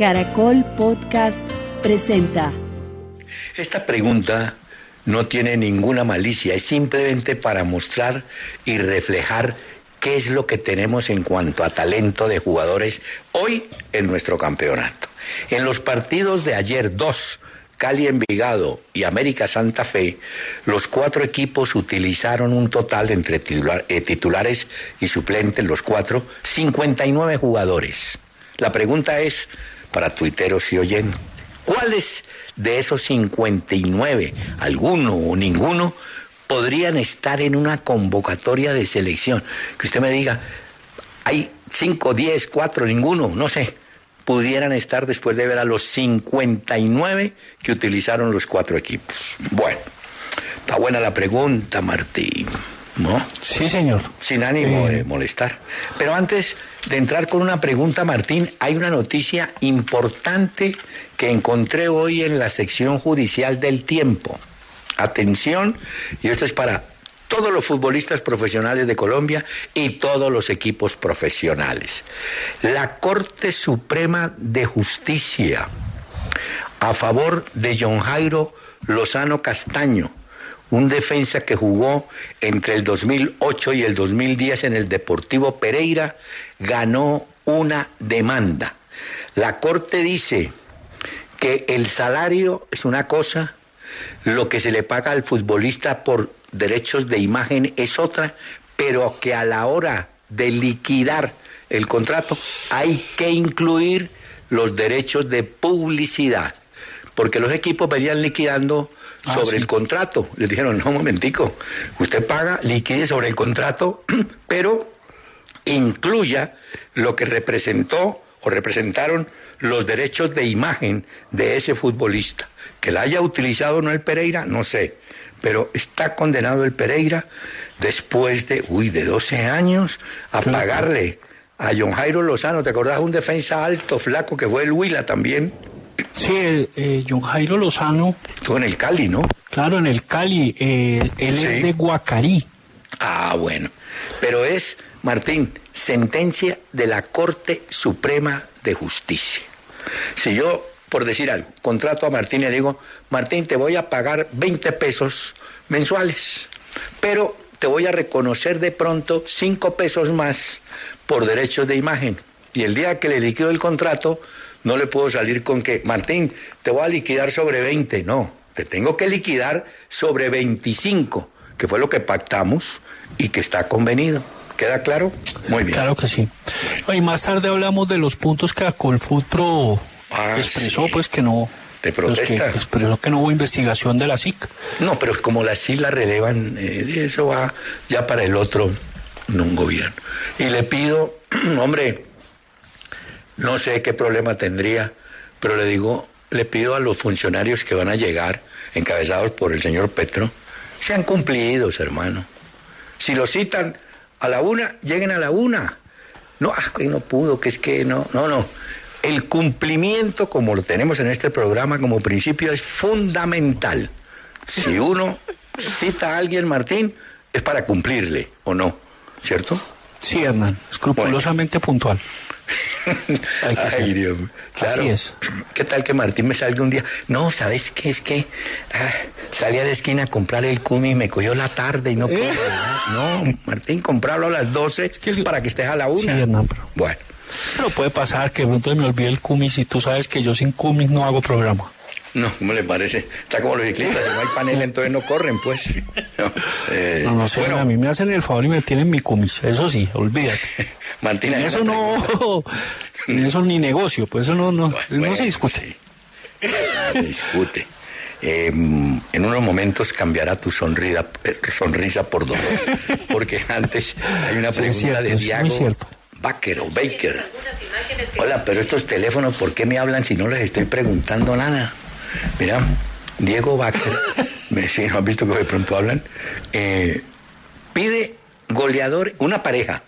Caracol Podcast presenta. Esta pregunta no tiene ninguna malicia, es simplemente para mostrar y reflejar qué es lo que tenemos en cuanto a talento de jugadores hoy en nuestro campeonato. En los partidos de ayer, dos, Cali Envigado y América Santa Fe, los cuatro equipos utilizaron un total entre eh, titulares y suplentes, los cuatro, 59 jugadores. La pregunta es, para tuiteros y oyentes, ¿cuáles de esos 59, alguno o ninguno, podrían estar en una convocatoria de selección? Que usted me diga, hay 5, 10, 4, ninguno, no sé, pudieran estar después de ver a los 59 que utilizaron los cuatro equipos. Bueno, está buena la pregunta, Martín. ¿No? Sí, señor. Sin ánimo Eh. de molestar. Pero antes de entrar con una pregunta, Martín, hay una noticia importante que encontré hoy en la sección judicial del tiempo. Atención, y esto es para todos los futbolistas profesionales de Colombia y todos los equipos profesionales. La Corte Suprema de Justicia a favor de John Jairo Lozano Castaño, un defensa que jugó entre el 2008 y el 2010 en el Deportivo Pereira, ganó una demanda. La Corte dice que el salario es una cosa, lo que se le paga al futbolista por derechos de imagen es otra, pero que a la hora de liquidar el contrato hay que incluir los derechos de publicidad, porque los equipos venían liquidando Ah, sobre sí. el contrato. Les dijeron, no, un momentico, usted paga, liquide sobre el contrato, pero incluya lo que representó o representaron los derechos de imagen de ese futbolista. Que la haya utilizado o no el Pereira, no sé, pero está condenado el Pereira después de, uy, de 12 años a pagarle a John Jairo Lozano, ¿te acordás? Un defensa alto, flaco, que fue el Huila también, Sí, eh, eh, John Jairo Lozano, estuvo en el Cali, ¿no? claro, en el Cali, eh, él Sí. es de Guacarí. Ah, bueno. Pero es, Martín, sentencia de la Corte Suprema de Justicia. Si yo, por decir algo, contrato a Martín y le digo, Martín, te voy a pagar 20 pesos mensuales, pero te voy a reconocer de pronto 5 pesos más por derechos de imagen. Y el día que le liquido el contrato, no le puedo salir con que, Martín, te voy a liquidar sobre 20. No, te tengo que liquidar sobre 25, que fue lo que pactamos y que está convenido. ¿Queda claro? Muy bien. Claro que sí. Y más tarde hablamos de los puntos que Acolfood Pro Ah, expresó, sí. pues que no. De pues, que protesta. expresó que no hubo investigación de la SIC. No, pero como las islas relevan, eh, eso va ya para el otro, no un gobierno. Y le pido, hombre, no sé qué problema tendría, pero le digo, le pido a los funcionarios que van a llegar, encabezados por el señor Petro, sean cumplidos, hermano. Si lo citan a la una, lleguen a la una. No, ah, que no pudo, que es que no, no, no. El cumplimiento, como lo tenemos en este programa como principio, es fundamental. Si uno cita a alguien, Martín, es para cumplirle, ¿o no? ¿Cierto? Sí, Hernán, escrupulosamente puntual. Ay. Dios. Claro. Así es. ¿Qué tal que Martín me salga un día? No, ¿sabes qué? Es que ah, salí a la esquina a comprar el cumi y me cogió la tarde y no puedo. Eh. ¿verdad? No, Martín, comprarlo a las 12 que el- para que estés a la una. Sí, pero- Bueno, Pero puede pasar que me olvide el cumis y tú sabes que yo sin cumis no hago programa. No, ¿cómo le parece? Está como los ciclistas, si no hay panel entonces no corren, pues. No, eh, no, sé, a mí me hacen el favor y me tienen mi cumis, eso sí, olvídate. Martina, eso no, eso ni negocio, pues eso no, no, no se discute. se discute. En unos momentos cambiará tu sonrisa, eh, sonrisa por dolor, porque antes hay una pregunta de Diego Baker o Baker. Hola, pero estos teléfonos, ¿por qué me hablan si no les estoy preguntando nada? Mira, Diego Baker, si no has visto que de pronto hablan, eh, pide goleador, una pareja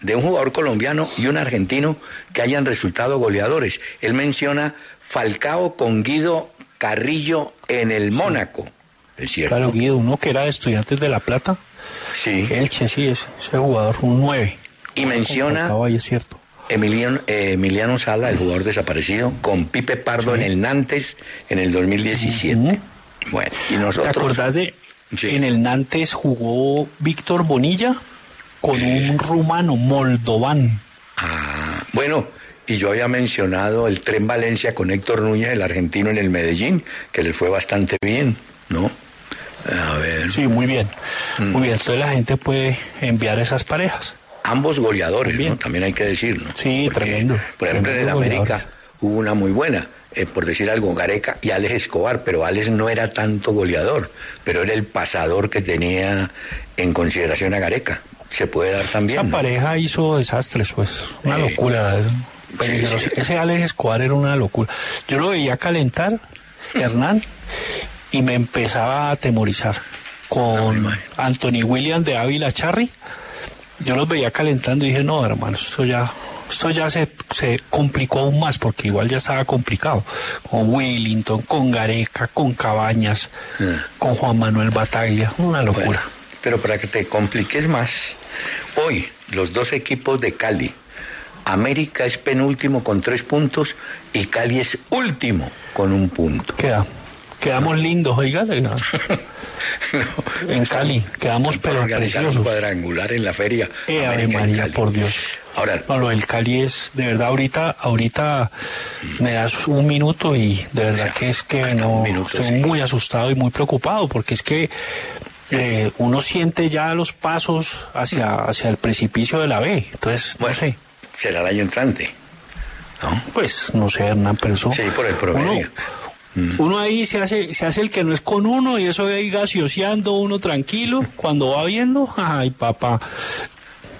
de un jugador colombiano y un argentino que hayan resultado goleadores. Él menciona Falcao con Guido Carrillo en el Mónaco. ¿Es cierto? Claro, Guido, uno que era estudiante de La Plata. Sí. Elche, sí, es ese jugador, un 9. Y menciona es cierto. Emiliano, eh, Emiliano Sala, el jugador desaparecido, con Pipe Pardo en el Nantes en el 2017. Bueno, y nosotros... ¿Te acordás de en el Nantes jugó Víctor Bonilla con un rumano, Moldovan? Ah, bueno, y yo había mencionado el tren Valencia con Héctor Núñez, el argentino en el Medellín, que les fue bastante bien, ¿no? A ver. Sí, muy bien. Mm. Muy bien. Entonces la gente puede enviar esas parejas. Ambos goleadores, ¿no? También hay que decirlo. Sí, tremendo. Por ejemplo, en el América hubo una muy buena, eh, por decir algo, Gareca y Alex Escobar, pero Alex no era tanto goleador, pero era el pasador que tenía en consideración a Gareca. Se puede dar también. Esa pareja hizo desastres, pues. Una eh, locura. Ese Alex Escobar era una locura. Yo lo veía calentar, Hernán, y me empezaba a atemorizar. Con Anthony William de Ávila Charry, yo los veía calentando y dije, no, hermano, esto ya, esto ya se, se complicó aún más, porque igual ya estaba complicado. Con Willington, con Gareca, con Cabañas, ah. con Juan Manuel Bataglia, una locura. pero para que te compliques más, hoy los dos equipos de Cali, América es penúltimo con tres puntos y Cali es último con un punto. Queda. Quedamos lindos, oiga. en Cali, quedamos pero preciosos. cuadrangular en la feria. Eh, María, por Dios. Ahora, no, lo del Cali es, de verdad, ahorita, ahorita me das un minuto y de verdad que es que no, estoy muy asustado y muy preocupado porque es que eh, uno siente ya los pasos hacia, hacia el precipicio de la B. Entonces, no sé será el año entrante. ¿no? Pues no sé, Hernán, pero eso. Sí, por el promedio. Uno, ahí se hace, se hace el que no es con uno y eso ahí gaseoseando uno tranquilo cuando va viendo. Ay, papá.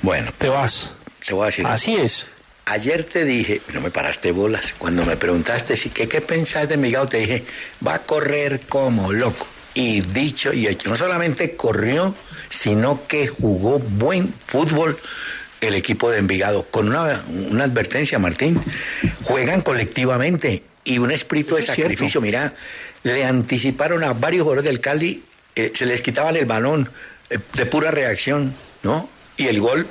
Bueno. Te vas. Te voy a decir. Así es. Ayer te dije, no me paraste bolas, cuando me preguntaste si qué, qué pensás de Miguel, te dije, va a correr como loco. Y dicho y hecho, no solamente corrió, sino que jugó buen fútbol el equipo de Envigado, con una, advertencia, Martín, juegan colectivamente y un espíritu de sacrificio. Mira, le anticiparon a varios jugadores del Cali, eh, se les quitaban el balón eh, de pura reacción, ¿no? Y el gol,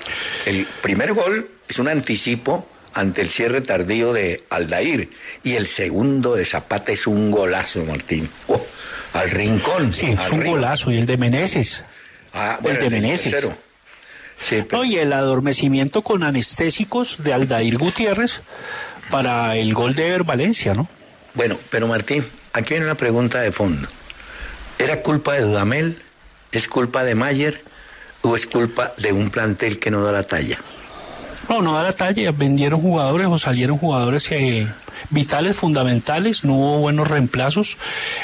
el primer gol es un anticipo ante el cierre tardío de Aldair. Y el segundo de Zapata es un golazo, Martín. Oh, al rincón. Sí, es un golazo. Y el de Meneses. Ah, bueno, el de Meneses. Sí, y el adormecimiento con anestésicos de Aldair Gutiérrez para el gol de Valencia, ¿no? Bueno, pero Martín, aquí hay una pregunta de fondo. ¿Era culpa de Dudamel? ¿Es culpa de Mayer? ¿O es culpa de un plantel que no da la talla? No, no da la talla. Vendieron jugadores o salieron jugadores que vitales, fundamentales, no hubo buenos reemplazos.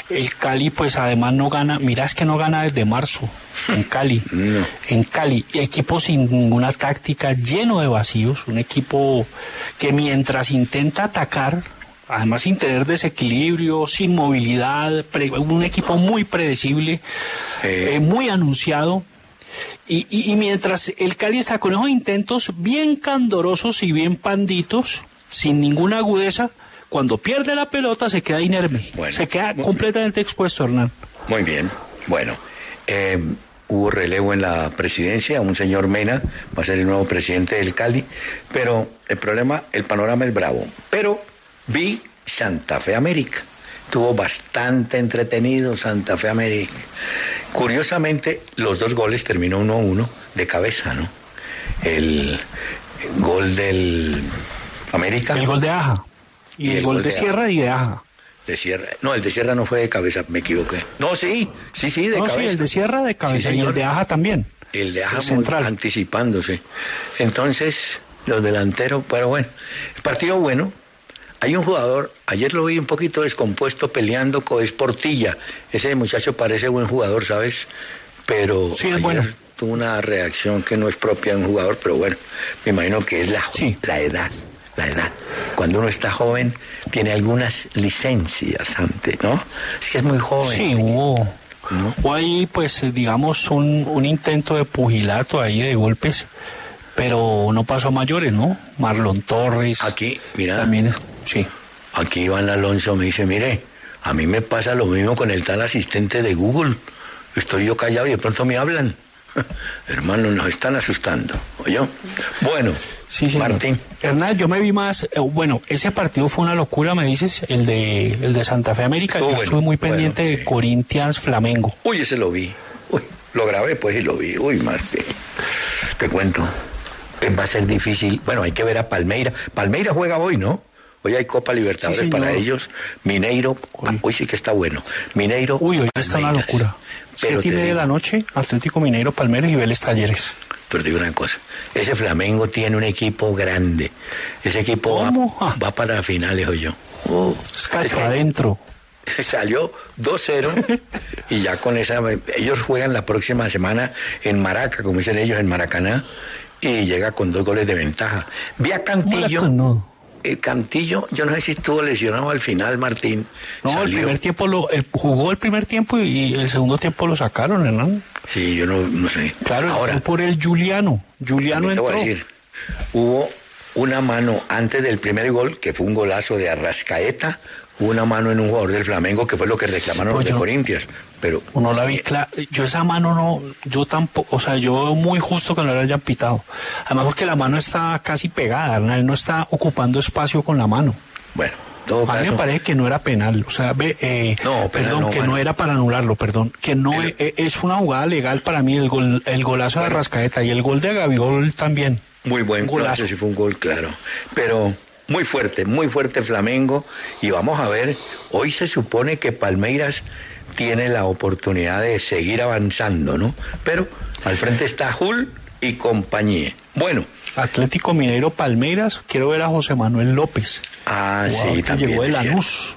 El Cali, pues además no gana, mira, es que no gana desde marzo en Cali. En Cali, equipo sin ninguna táctica, lleno de vacíos, un equipo que mientras intenta atacar, además sin tener desequilibrio, sin movilidad, un equipo muy predecible, eh, muy anunciado. Y, y, mientras el Cali está con esos intentos bien candorosos y bien panditos, sin ninguna agudeza, cuando pierde la pelota se queda inerme, se queda completamente expuesto, Hernán. Muy bien, bueno. Eh, hubo relevo en la presidencia, un señor Mena va a ser el nuevo presidente del Cali, pero el problema, el panorama es bravo. Pero vi Santa Fe América, tuvo bastante entretenido Santa Fe América. Curiosamente, los dos goles terminó 1 uno de cabeza, ¿no? El gol del América. El gol de Aja. Y, el, gol, de, Sierra y de Aja. De Sierra. No, el de Sierra no fue de cabeza, me equivoqué. No, sí, sí, sí, de no, cabeza. Sí, el de Sierra de cabeza y el de Aja también. El de Aja central. anticipándose. Entonces, los delanteros, pero bueno, partido bueno. Hay un jugador, ayer lo vi un poquito descompuesto peleando con Esportilla. Ese muchacho parece buen jugador, ¿sabes? Pero sí, es bueno. tuvo una reacción que no es propia de un jugador, pero bueno, me imagino que es la, la edad la edad. Cuando uno está joven, tiene algunas licencias antes, ¿no? Es que es muy joven. Sí, hubo, ¿no? ahí, pues, digamos, un, un intento de pugilato ahí de golpes, pero no pasó a mayores, ¿no? Marlon Torres. Aquí, mira. También, sí. Aquí Iván Alonso me dice, mire, a mí me pasa lo mismo con el tal asistente de Google. Estoy yo callado y de pronto me hablan. Hermano, nos están asustando. ¿Oye? Bueno. Sí. Martín. Hernán, yo me vi más, eh, bueno, ese partido fue una locura, me dices, el de el de Santa Fe América. yo estuve muy pendiente de Corinthians Flamengo. Uy, ese lo vi. Uy, lo grabé pues y lo vi. Uy, Martín. Te cuento. Va a ser difícil. Bueno, hay que ver a Palmeira. Palmeira juega hoy, ¿no? Hoy hay Copa Libertadores para ellos. Mineiro, hoy. sí que está bueno. Mineiro. Uy, hoy está una locura. Pero Siete de la noche, Atlético Mineiro, Palmeiras y Vélez Talleres. Pero digo una cosa, ese Flamengo tiene un equipo grande. Ese equipo va, va, para finales, o yo. Oh, adentro. Salió 2-0 y ya con esa... Ellos juegan la próxima semana en Maraca, como dicen ellos, en Maracaná, y llega con dos goles de ventaja. Vi a Cantillo... el Cantillo, yo no sé si estuvo lesionado al final, Martín. No, el primer tiempo lo, jugó el primer tiempo y el segundo tiempo lo sacaron, Hernán. Sí, yo no, sé. Claro, Ahora, por el Juliano. Juliano entró. Te voy a decir, hubo una mano antes del primer gol, que fue un golazo de Arrascaeta, una mano en un jugador del Flamengo, que fue lo que reclamaron los de Corintias. Pero, no la vi clara. Yo esa mano no, yo tampoco, o sea, yo muy justo que no la hayan pitado. Además porque la mano está casi pegada, él no está ocupando espacio con la mano. Bueno, a mí me parece que no era penal, o sea, eh, no, perdón, que no era para anularlo, perdón, que no eh, es, una jugada legal para mí el gol, el golazo de Rascaeta y el gol de Gabigol también. Muy buen golazo, sí fue un gol claro, pero muy fuerte, muy fuerte Flamengo y vamos a ver, hoy se supone que Palmeiras tiene la oportunidad de seguir avanzando, ¿no? Pero al frente está Hull y compañía. Bueno. Atlético Mineiro Palmeiras, quiero ver a José Manuel López. Ah, sí, también. Llegó de la luz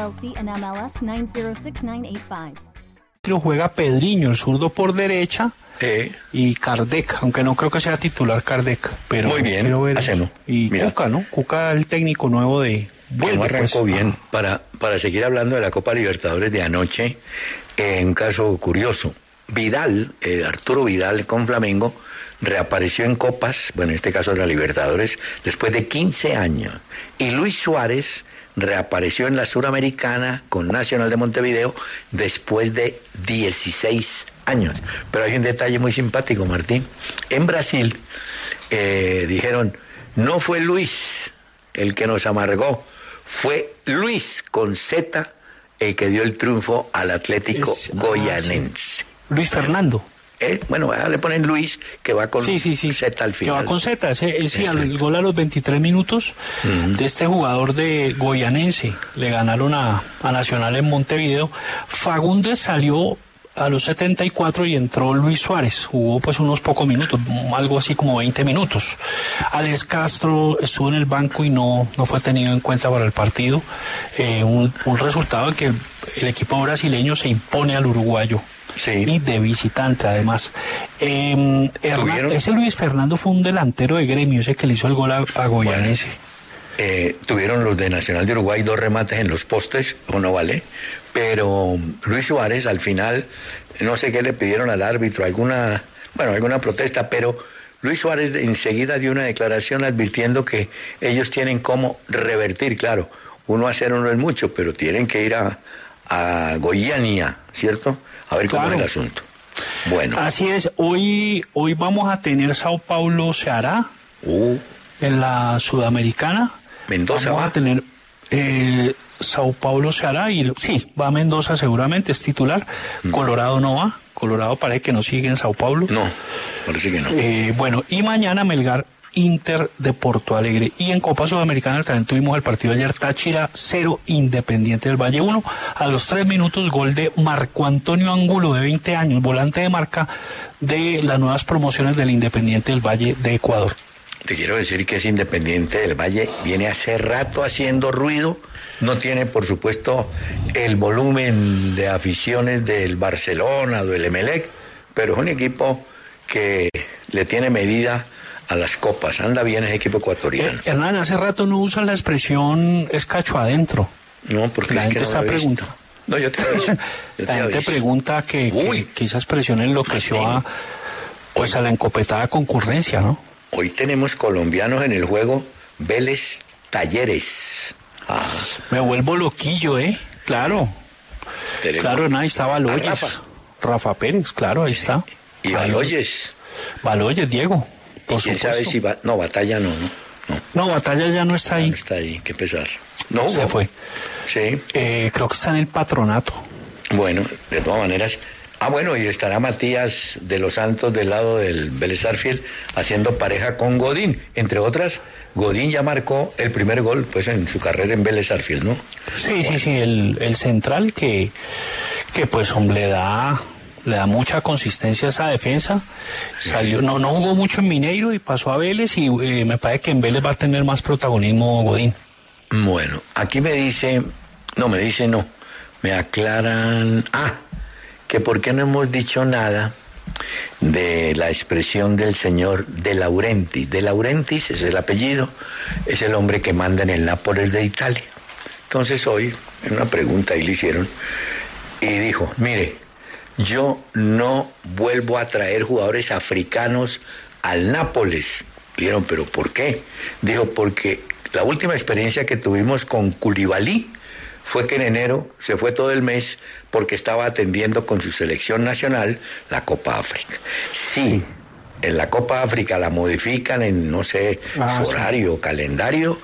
and MLS 906985. Lo juega Pedriño, el zurdo por derecha, sí. y Kardec, aunque no creo que sea titular Kardec, pero Muy bien, quiero ver. Y Mira. Cuca, ¿no? Cuca, el técnico nuevo de... Bueno, arrancó pues, bien. Para, para seguir hablando de la Copa Libertadores de anoche, en un caso curioso, Vidal, eh, Arturo Vidal con Flamengo, reapareció en Copas, bueno, en este caso de la Libertadores, después de 15 años. Y Luis Suárez reapareció en la Suramericana con Nacional de Montevideo después de 16 años. Pero hay un detalle muy simpático, Martín. En Brasil eh, dijeron, no fue Luis el que nos amargó, fue Luis con Z el que dio el triunfo al Atlético es, Goyanense. Ah, sí. Luis Fernando. Eh, bueno, le ponen Luis, que va con sí, sí, sí. Z al final. Que va con Z, ese, sí, el gol a los 23 minutos uh -huh. de este jugador de Goyanense. Le ganaron a, a Nacional en Montevideo. Fagundes salió a los 74 y entró Luis Suárez. Jugó pues unos pocos minutos, algo así como 20 minutos. Alex Castro estuvo en el banco y no, no fue tenido en cuenta para el partido. Eh, un, un resultado en que el equipo brasileño se impone al uruguayo. Sí. y de visitante además. Eh, Hernán, ese Luis Fernando fue un delantero de gremio, ese que le hizo el gol a, a Goyanese. Bueno, eh, tuvieron los de Nacional de Uruguay dos remates en los postes, o no vale, pero Luis Suárez al final, no sé qué le pidieron al árbitro, alguna, bueno, alguna protesta, pero Luis Suárez enseguida dio una declaración advirtiendo que ellos tienen cómo revertir, claro, uno a cero no es mucho, pero tienen que ir a, a Goiania, ¿cierto? A ver cómo es el asunto. Bueno. Así es, hoy, hoy vamos a tener Sao Paulo se hará Uh, en la Sudamericana. Mendoza vamos va. a tener eh, Sao Paulo se hará y sí, va a Mendoza seguramente, es titular. Colorado no va, Colorado parece que no sigue en Sao Paulo. no, parece que no. Eh, bueno, y mañana Melgar Inter de Porto Alegre. Y en Copa Sudamericana también tuvimos el partido ayer Táchira 0, Independiente del Valle 1. A los 3 minutos gol de Marco Antonio Angulo de 20 años, volante de marca de las nuevas promociones del Independiente del Valle de Ecuador. Te quiero decir que es Independiente del Valle, viene hace rato haciendo ruido, no tiene por supuesto el volumen de aficiones del Barcelona del Emelec, pero es un equipo que le tiene medida a las copas, anda bien ese equipo Eh, ecuatoriano. Hernán, hace rato no usan la expresión es cacho adentro. No, porque la es que gente no está preguntando. No, yo te aviso. yo te La gente aviso. pregunta que, que- que esa expresión enloqueció a, pues a la encopetada concurrencia, ¿no? Hoy tenemos colombianos en el juego Vélez Talleres. Ah, Me vuelvo loquillo, ¿eh? Claro. tenemos- Claro, ahí está Baloyes. Rafa. Rafa. Pérez, claro, ahí está. Y. Baloyes. Baloyes, Diego. Y Por quién sabe si va. No, batalla no, no. No, No, Batalla ya no está ahí. no está ahí, qué pesar. No Se fue. Sí, Eh, creo que está en el patronato. bueno, de todas maneras. Ah, bueno, y estará Matías de los Santos del lado del Vélez Arfield haciendo pareja con Godín. Entre otras, Godín ya marcó el primer gol pues en su carrera en Vélez Arfield, ¿no? Sí, sí, sí, el, el central que, que pues hombre, da, le da mucha consistencia a esa defensa. Salió, no, no jugó mucho en Mineiro y pasó a Vélez y eh, me parece que en Vélez va a tener más protagonismo Godín. Bueno, aquí me dice, no, me dice no, me aclaran, ah, que por qué no hemos dicho nada de la expresión del señor De Laurentiis. De Laurentiis es el apellido, es el hombre que manda en el Nápoles de Italia. Entonces hoy, en una pregunta ahí le hicieron, y dijo, mire, yo no vuelvo a traer jugadores africanos al Nápoles. Dijeron, pero ¿por qué? Dijo, porque la última experiencia que tuvimos con Koulibaly fue que en enero se fue todo el mes porque estaba atendiendo con su selección nacional la Copa África. Sí, en la Copa África la modifican en, no sé, Ah, su sí. horario, calendario,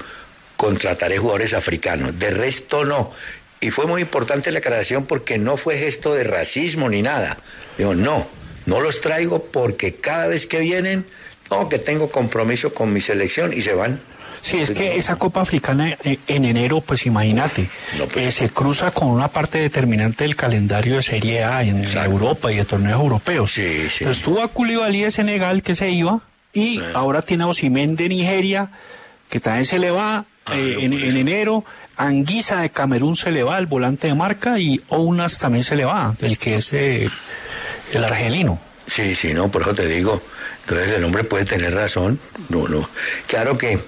contrataré jugadores africanos. De resto no. Y fue muy importante la aclaración porque no fue gesto de racismo ni nada. Digo, no, no los traigo porque cada vez que vienen, no, que tengo compromiso con mi selección y se van. Sí, es que esa Copa Africana eh, en enero, pues imagínate, No, pues- eh, se cruza con una parte determinante del calendario de Serie A en Exacto. Europa y de torneos europeos. Sí, sí. Entonces tuvo a Koulibaly de Senegal que se iba y ahora tiene a Osimhen de Nigeria que también se le va eh, en, enero. Anguisa de Camerún se le va, el volante de marca, y Ounas también se le va, el que es eh, el argelino. Sí, sí, no, por eso te digo. Entonces el hombre puede tener razón. No, no. Claro que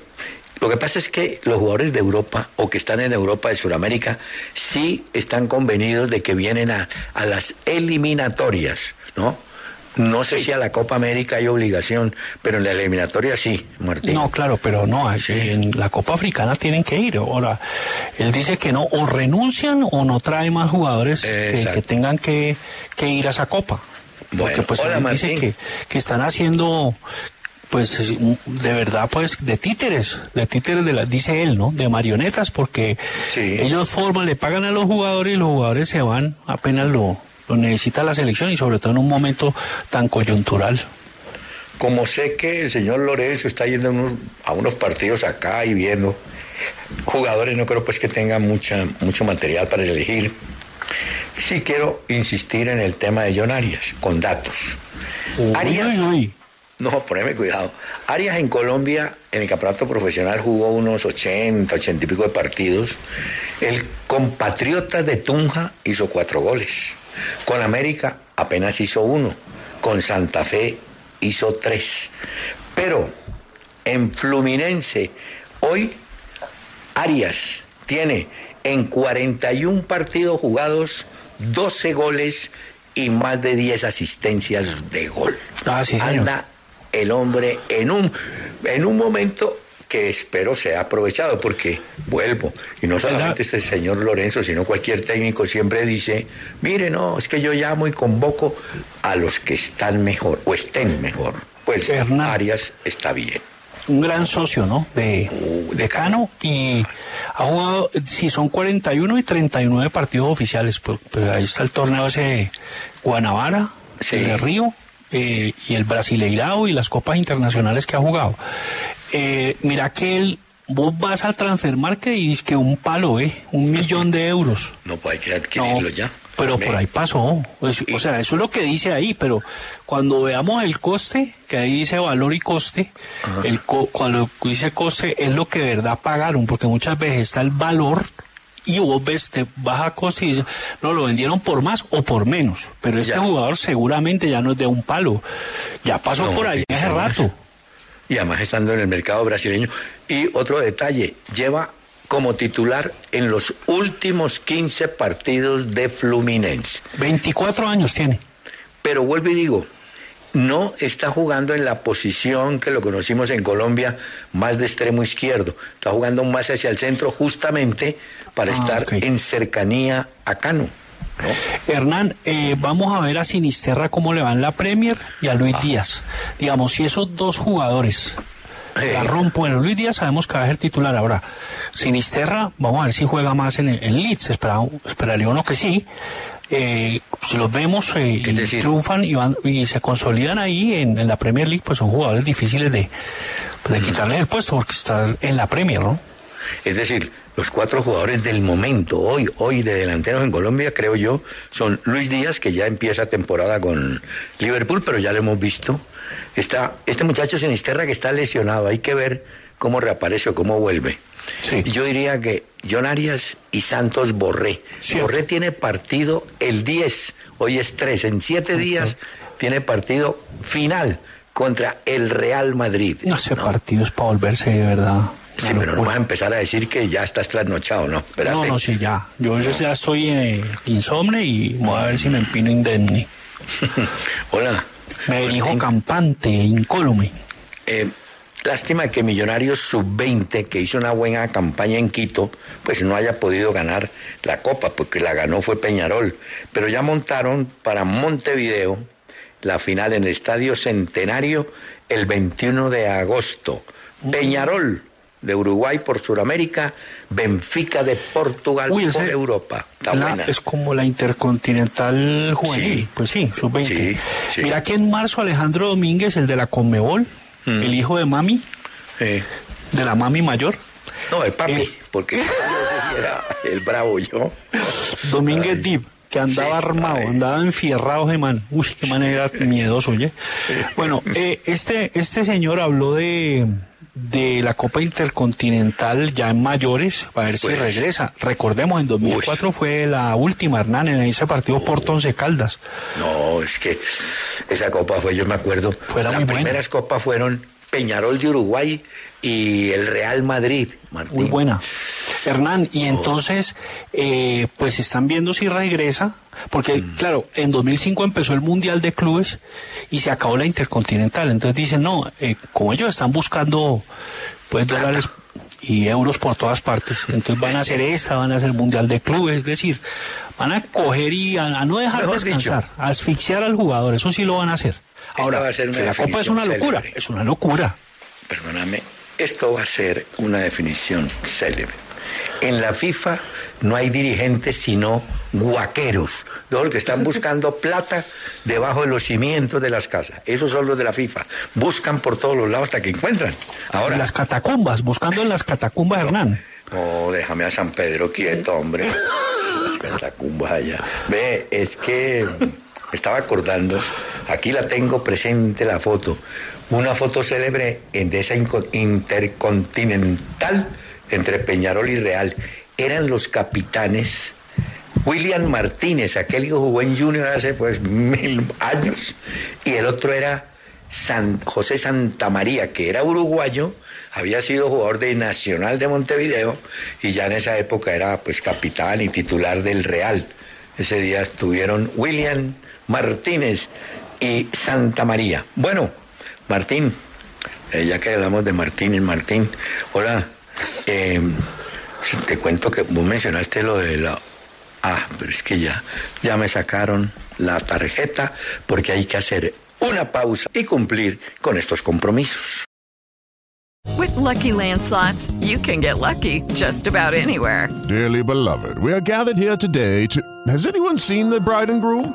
lo que pasa es que los jugadores de Europa o que están en Europa, de Sudamérica, sí están convenidos de que vienen a, a las eliminatorias, ¿no? No sé si a la Copa América hay obligación, pero en la eliminatoria sí, Martín. No, claro, pero no, en la Copa Africana tienen que ir. Ahora, él dice que no, o renuncian o no trae más jugadores que, tengan que, que ir a esa Copa. Porque pues hola, él dice que, que están haciendo, pues de verdad, pues de títeres, de títeres de la, dice él, ¿no? De marionetas, porque Sí. ellos forman, le pagan a los jugadores y los jugadores se van apenas lo, lo necesita la selección y sobre todo en un momento tan coyuntural. Como sé que el señor Lorenzo está yendo a unos, a unos partidos acá y viendo jugadores, no creo pues que tenga mucha, mucho material para elegir. Sí quiero insistir en el tema de John Arias, con datos. Arias, Uy, uy, uy. no, poneme cuidado. Arias en Colombia, en el campeonato profesional, jugó unos 80, 80 y pico de partidos. El compatriota de Tunja hizo cuatro goles. Con América apenas hizo uno. Con Santa Fe hizo tres. Pero en Fluminense, hoy Arias tiene en 41 partidos jugados 12 goles y más de 10 asistencias de gol. Ah, sí, señor. Anda el hombre en un, en un momento que espero sea aprovechado, porque vuelvo, y no solamente este señor Lorenzo, sino cualquier técnico siempre dice, mire, no, es que yo llamo y convoco a los que están mejor o estén mejor. Pues Arias está bien. Un gran socio, ¿no? De, uh, de Cano y ha jugado, si son 41 y 39 partidos oficiales, pues, pues, ahí está el torneo ese Guanabara, el Río, eh, y el Brasileirao y las copas internacionales que ha jugado. Eh, mira que él, vos vas al transfer market y dices que un palo, ¿eh? Un millón de euros. No puede que adquirirlo ya. Pero por ahí pasó. Pues, o sea, eso es lo que dice ahí, pero cuando veamos el coste, que ahí dice valor y coste, el cuando dice coste es lo que de verdad pagaron, porque muchas veces está el valor y vos ves, te baja coste y dices, no, lo vendieron por más o por menos. Pero este jugador seguramente ya no es de un palo. Ya pasó por ahí hace rato y además estando en el mercado brasileño. Y otro detalle, lleva como titular en los últimos 15 partidos de Fluminense. 24 años tiene. Pero vuelvo y digo, no está jugando en la posición que lo conocimos en Colombia, más de extremo izquierdo. Está jugando más hacia el centro justamente para ah, estar en cercanía a Cano. Hernán, eh, vamos a ver a Sinisterra cómo le va en la Premier y a Luis ah. Díaz. Digamos, si esos dos jugadores la rompo en Luis Díaz sabemos que va a ser titular ahora. Sinisterra, vamos a ver si juega más en, el Leeds, esperaría uno que sí. Eh, si los vemos eh, y triunfan y, van, y se consolidan ahí en, la Premier League, pues son jugadores difíciles de, de mm. quitarle el puesto porque están en la Premier, ¿no? Es decir, los cuatro jugadores del momento, hoy, hoy de delanteros en Colombia, creo yo, son Luis Díaz, que ya empieza temporada con Liverpool, pero ya lo hemos visto. Está este muchacho Sinisterra que está lesionado, hay que ver cómo reaparece o cómo vuelve. Yo diría que John Arias y Santos Borré. Borré tiene partido el 10, hoy es 3, en 7 días tiene partido final contra el Real Madrid. No sé, partidos para volverse de verdad. Sí, pero no vas a empezar a decir que ya estás trasnochado, ¿no? No, no, sí, ya. Yo, ya estoy eh, insomne y voy a ver si me empino indemne. Hola. Me dijo campante, incólume. Eh, lástima que Millonarios Sub-20, que hizo una buena campaña en Quito, pues no haya podido ganar la Copa, porque la ganó fue Peñarol. Pero ya montaron para Montevideo la final en el Estadio Centenario el 21 de agosto. Peñarol de Uruguay por Sudamérica, Benfica de Portugal por Europa. Es como la Intercontinental juvenil, pues sí, sub-20. Mira que en marzo Alejandro Domínguez, el de la Conmebol, mm. el hijo de Mami, de la Mami mayor. No, el papi, eh. porque yo sé si era el bravo yo. Domínguez Dib que andaba armado, andaba enfierrado, man. Uy, qué manera miedoso, oye. Bueno, eh, este, este señor habló de, de la Copa Intercontinental ya en mayores, a ver si pues. regresa. Recordemos, en 2004 fue la última, Hernán, en ese partido por Once Caldas. No, es que esa copa fue, yo me acuerdo, las primeras copas fueron Peñarol de Uruguay y el Real Madrid. Muy buena. Hernán, y entonces, eh, pues están viendo si regresa porque, mm. claro, en 2005 empezó el Mundial de Clubes y se acabó la Intercontinental. Entonces dicen, no, eh, como ellos están buscando, pues, dólares y euros por todas partes, entonces van a hacer esta, van a hacer Mundial de Clubes, es decir, van a coger y a, no dejar descansar, a asfixiar al jugador, eso sí lo van a hacer. Ahora, la Copa es una locura, es una locura. Perdóname, esto va a ser una definición célebre. En la FIFA no hay dirigentes sino guaqueros, los que están buscando plata debajo de los cimientos de las casas. Esos son los de la FIFA. Buscan por todos los lados hasta que encuentran. Ahora, las catacumbas, buscando en las catacumbas, Hernán. No, déjame a San Pedro quieto, hombre. Las catacumbas allá. Ve, es que estaba acordando, aquí la tengo presente la foto, una foto célebre de esa intercontinental entre Peñarol y Real eran los capitanes. William Martínez, aquel que jugó en Junior hace pues mil años, y el otro era San, José Santamaría, que era uruguayo, había sido jugador de Nacional de Montevideo y ya en esa época era pues capitán y titular del Real. Ese día estuvieron William Martínez y Santa María. Bueno, Martín, eh, ya que hablamos de Martín y Martín, hola, eh, te cuento que vos mencionaste lo de la... Ah, pero es que ya, ya me sacaron la tarjeta porque hay que hacer una pausa y cumplir con estos compromisos. With lucky landslots, you can get lucky just about anywhere. Dearly beloved, we are gathered here today to. Has anyone seen the bride and groom?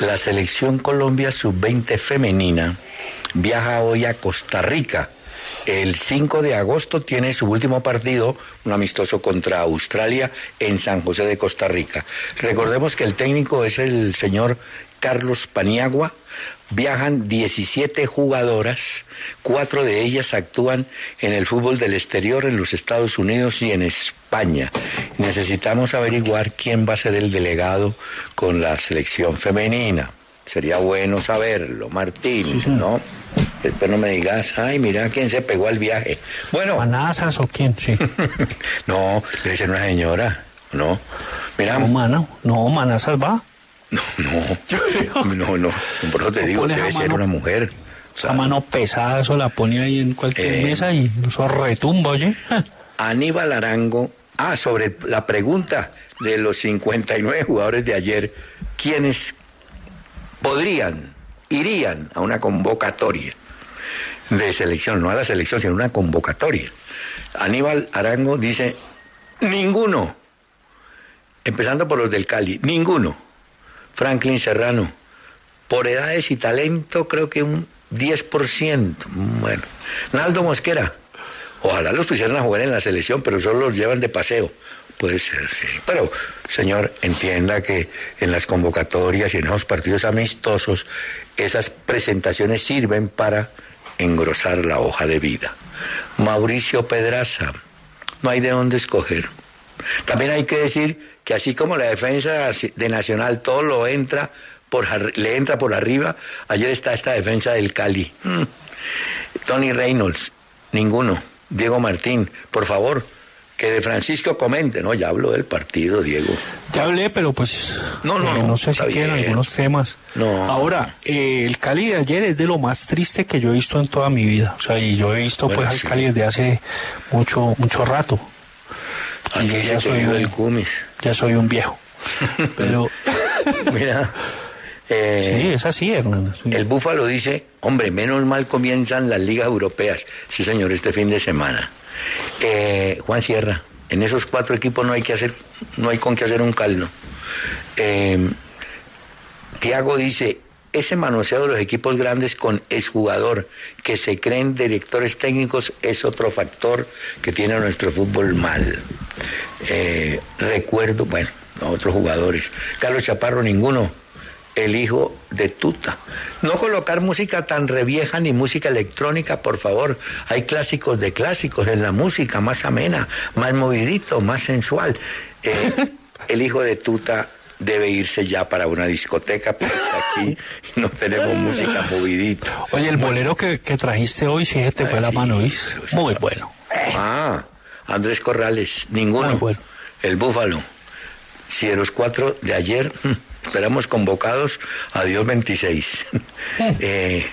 La selección Colombia sub-20 femenina viaja hoy a Costa Rica. El 5 de agosto tiene su último partido, un amistoso contra Australia en San José de Costa Rica. Recordemos que el técnico es el señor Carlos Paniagua. Viajan 17 jugadoras, cuatro de ellas actúan en el fútbol del exterior en los Estados Unidos y en España. Necesitamos averiguar quién va a ser el delegado con la selección femenina. Sería bueno saberlo, Martín, ¿no? Después no me digas, ay, mira quién se pegó al viaje. Bueno. ¿Manazas o quién? Sí. no, debe ser una señora, ¿no? Mira. No, mano, no, Manazas va. No, no, no, no, por eso te digo, debe ser una mujer. O sea, mano pesada, eso la pone ahí en cualquier eh, mesa y eso retumba, oye. Aníbal Arango, ah, sobre la pregunta de los 59 jugadores de ayer, ¿quiénes podrían, irían a una convocatoria de selección? No a la selección, sino a una convocatoria. Aníbal Arango dice, ninguno, empezando por los del Cali, ninguno. Franklin Serrano. Por edades y talento, creo que un 10%. Bueno, Naldo Mosquera. Ojalá los pusieran a jugar en la selección, pero solo los llevan de paseo. Puede ser, sí. Pero, señor, entienda que en las convocatorias y en los partidos amistosos, esas presentaciones sirven para engrosar la hoja de vida. Mauricio Pedraza, no hay de dónde escoger. También hay que decir que así como la defensa de Nacional todo lo entra por le entra por arriba, ayer está esta defensa del Cali. Mm. Tony Reynolds, ninguno. Diego Martín, por favor, que de Francisco comente, ¿no? Ya hablo del partido, Diego. Ya hablé, pero pues no, no, eh, no, sé si quieren algunos temas. No. Ahora, eh, el Cali de ayer es de lo más triste que yo he visto en toda mi vida. O sea, y yo he visto pues al Cali desde hace mucho, mucho rato. Ya soy un, el cumis. Ya soy un viejo. Pero. Mira. Eh, sí, es así, hermano. El Búfalo dice: hombre, menos mal comienzan las ligas europeas. Sí, señor, este fin de semana. Eh, Juan Sierra, en esos cuatro equipos no hay que hacer, no hay con qué hacer un caldo. Eh, Tiago dice, ese manoseo de los equipos grandes con exjugador que se creen directores técnicos es otro factor que tiene nuestro fútbol mal. Eh, recuerdo, bueno, otros jugadores. Carlos Chaparro, ninguno. El hijo de Tuta. No colocar música tan revieja ni música electrónica, por favor. Hay clásicos de clásicos en la música, más amena, más movidito, más sensual. Eh, el hijo de Tuta debe irse ya para una discoteca, porque aquí no tenemos música movidita. Oye, el bolero que, trajiste hoy, sí, te fue la mano, Muy bueno. Ah, Andrés Corrales, ninguno. El Búfalo. Si de los cuatro de ayer, hmm, esperamos convocados, adiós 26. eh,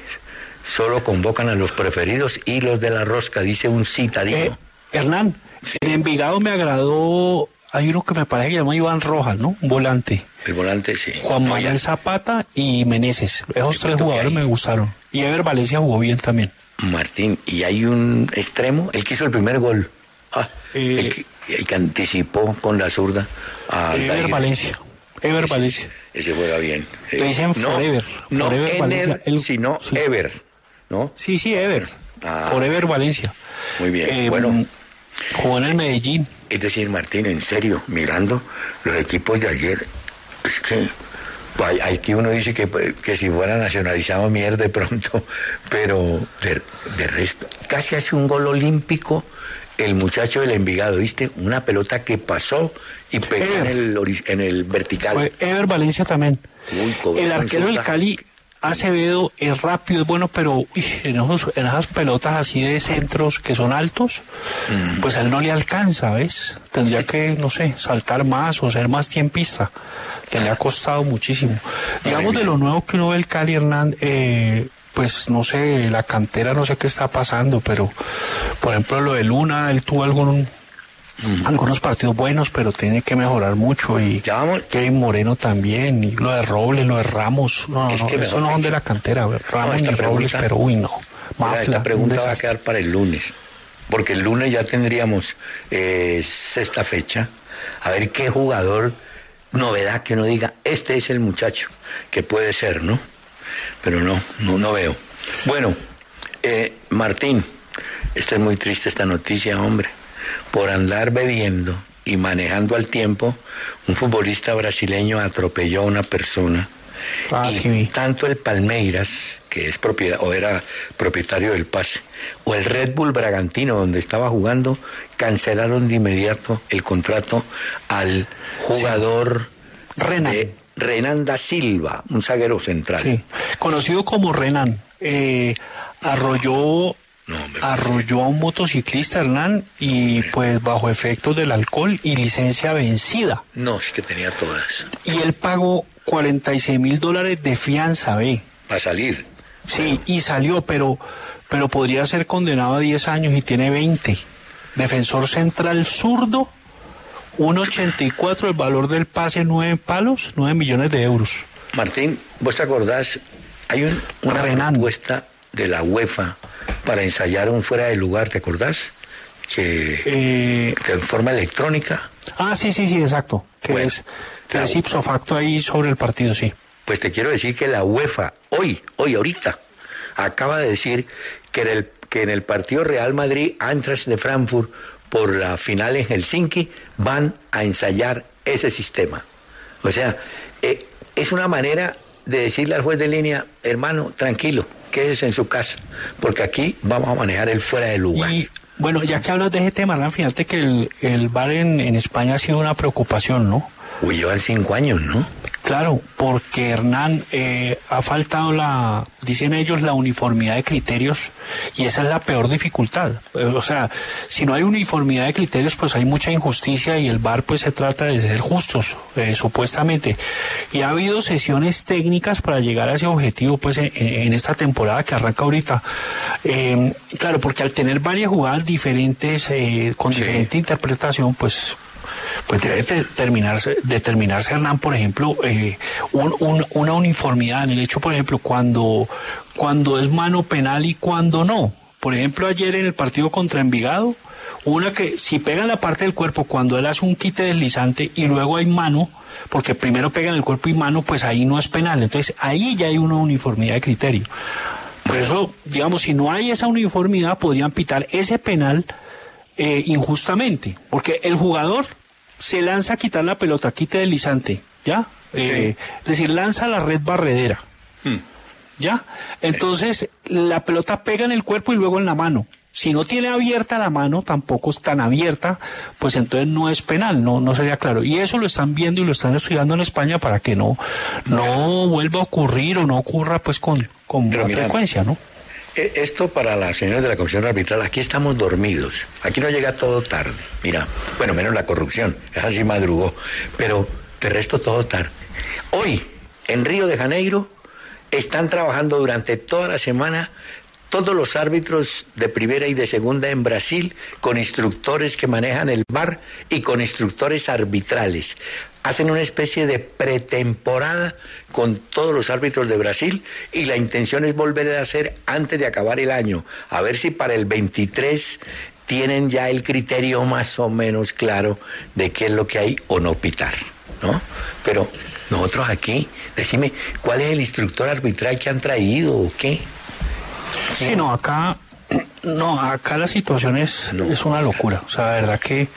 solo convocan a los preferidos y los de la rosca, dice un citadino. Eh, Hernán, en Envigado me agradó hay uno que me parece que se llama Iván Rojas, ¿no? Un volante. El volante, sí. Juan Manuel Zapata y Meneses. Esos tres jugadores me gustaron. Y Ever Valencia jugó bien también. Martín, y hay un extremo, él que hizo el primer gol. Ah, eh, y que anticipó con la zurda a Ever Valencia. Ever Valencia. Ese juega bien. Le dicen Forever. No, Forever Valencia. Ener, sino Ever, ¿no? Sí, sí, Ever. Ah. Forever Valencia. Muy bien. Eh, bueno, Jugó en el Medellín. Es decir, Martín, en serio, mirando los equipos de ayer, es que hay, hay que uno dice que, que si fuera nacionalizado mierda de pronto, pero de, de resto, casi hace un gol olímpico el muchacho del Envigado, ¿viste? Una pelota que pasó y pegó en el, en el vertical. Fue Ever Valencia también. Uy, El arquero del. Cali, Acevedo, es rápido, es bueno, pero uy, en, esos- en esas pelotas así de centros que son altos, Mm. pues a él no le alcanza, ¿ves? Tendría que, no sé, saltar más o ser más tiempista. Que le ha costado muchísimo. Digamos de lo nuevo que uno ve el Cali Hernán, eh, pues no sé, la cantera no sé qué está pasando, pero por ejemplo lo de Luna, él tuvo algún algunos partidos buenos, pero tiene que mejorar mucho. Y Kevin Moreno también, y lo de Robles, lo de Ramos. No, no, Es no, que eso no son de la cantera. Ramos esta ni Robles, pero uy, no. Mira, Mafla, esta un pregunta va a quedar para el lunes, porque el lunes ya tendríamos eh, sexta fecha. A ver qué jugador, novedad que uno diga, este es el muchacho, que puede ser, ¿no? Pero no, no, no veo. Bueno, eh, Martín, esta es muy triste esta noticia, hombre. Por andar bebiendo y manejando al tiempo, un futbolista brasileño atropelló a una persona. Ah, y tanto el Palmeiras, que es propiedad, o era propietario del pase, o el Red Bull Bragantino, donde estaba jugando, cancelaron de inmediato el contrato al jugador de Renan da Silva, un zaguero central. Sí, conocido como Renan. Eh, arrolló, arrolló a un motociclista, Hernán, y pues bajo efectos del alcohol y licencia vencida. No, es que tenía todas. Y él pagó 46 mil dólares de fianza, ve. Para salir. Sí, y salió, pero, pero podría ser condenado a 10 años y tiene 20. Defensor central zurdo, 1.84 el valor del pase, 9 palos, 9 millones de euros. Martín, ¿vos te acordás? Hay un- una propuesta de la UEFA para ensayar un fuera de lugar, ¿te acordás? Que, que en forma electrónica. Ah, sí, sí, sí, exacto. Que Bueno, es, que es ipso facto ahí sobre el partido, sí. Pues te quiero decir que la UEFA, hoy, hoy, ahorita, acaba de decir que en el, que en el partido Real Madrid, Eintracht de Frankfurt, por la final en Helsinki, van a ensayar ese sistema. O sea, eh, es una manera de decirle al juez de línea, hermano, tranquilo, quédese en su casa, porque aquí vamos a manejar el fuera de lugar. Y bueno, ya que hablas de ese tema, Hernán, fíjate que el, el bar en, en España ha sido una preocupación, ¿no? Uy, llevan cinco años, ¿no? Claro, porque Hernán eh, ha faltado la, dicen ellos, la uniformidad de criterios y esa es la peor dificultad. Eh, o sea, si no hay uniformidad de criterios, pues hay mucha injusticia y el VAR pues se trata de ser justos, eh, supuestamente. Y ha habido sesiones técnicas para llegar a ese objetivo pues en, en esta temporada que arranca ahorita. Eh, claro, porque al tener varias jugadas diferentes, eh, con diferente interpretación, pues pues debe determinarse, determinarse Hernán, por ejemplo, eh, un- un- una uniformidad en el hecho, por ejemplo, cuando, cuando es mano penal y cuando no. Por ejemplo, ayer en el partido contra Envigado, una que si pega la parte del cuerpo cuando él hace un quite deslizante y luego hay mano, porque primero pega en el cuerpo y mano, pues ahí no es penal. Entonces ahí ya hay una uniformidad de criterio. Por eso, digamos, si no hay esa uniformidad, podrían pitar ese penal eh, injustamente, porque el jugador se lanza a quitar la pelota, quite deslizante, ¿ya? Eh, Es decir, lanza la red barredera, ¿ya? Entonces, la pelota pega en el cuerpo y luego en la mano. Si no tiene abierta la mano, tampoco es tan abierta, pues entonces no es penal, no, no sería claro. Y eso lo están viendo y lo están estudiando en España para que no, no vuelva a ocurrir o no ocurra pues con, con Pero más mira, frecuencia, ¿no? Eh, Esto para las señores de la Comisión Arbitral, aquí estamos dormidos, aquí no llega todo tarde, mira, bueno, menos la corrupción, esa sí madrugó, pero de resto todo tarde. Hoy, en Río de Janeiro, están trabajando durante toda la semana todos los árbitros de primera y de segunda en Brasil con instructores que manejan el bar y con instructores arbitrales. Hacen una especie de pretemporada con todos los árbitros de Brasil y la intención es volver a hacer antes de acabar el año. A ver si para el 23 tienen ya el criterio más o menos claro de qué es lo que hay o no pitar, ¿no? Pero nosotros aquí, decime, ¿cuál es el instructor arbitral que han traído o qué? Sí, no, acá no, acá la situación es, es una locura. O sea, la verdad que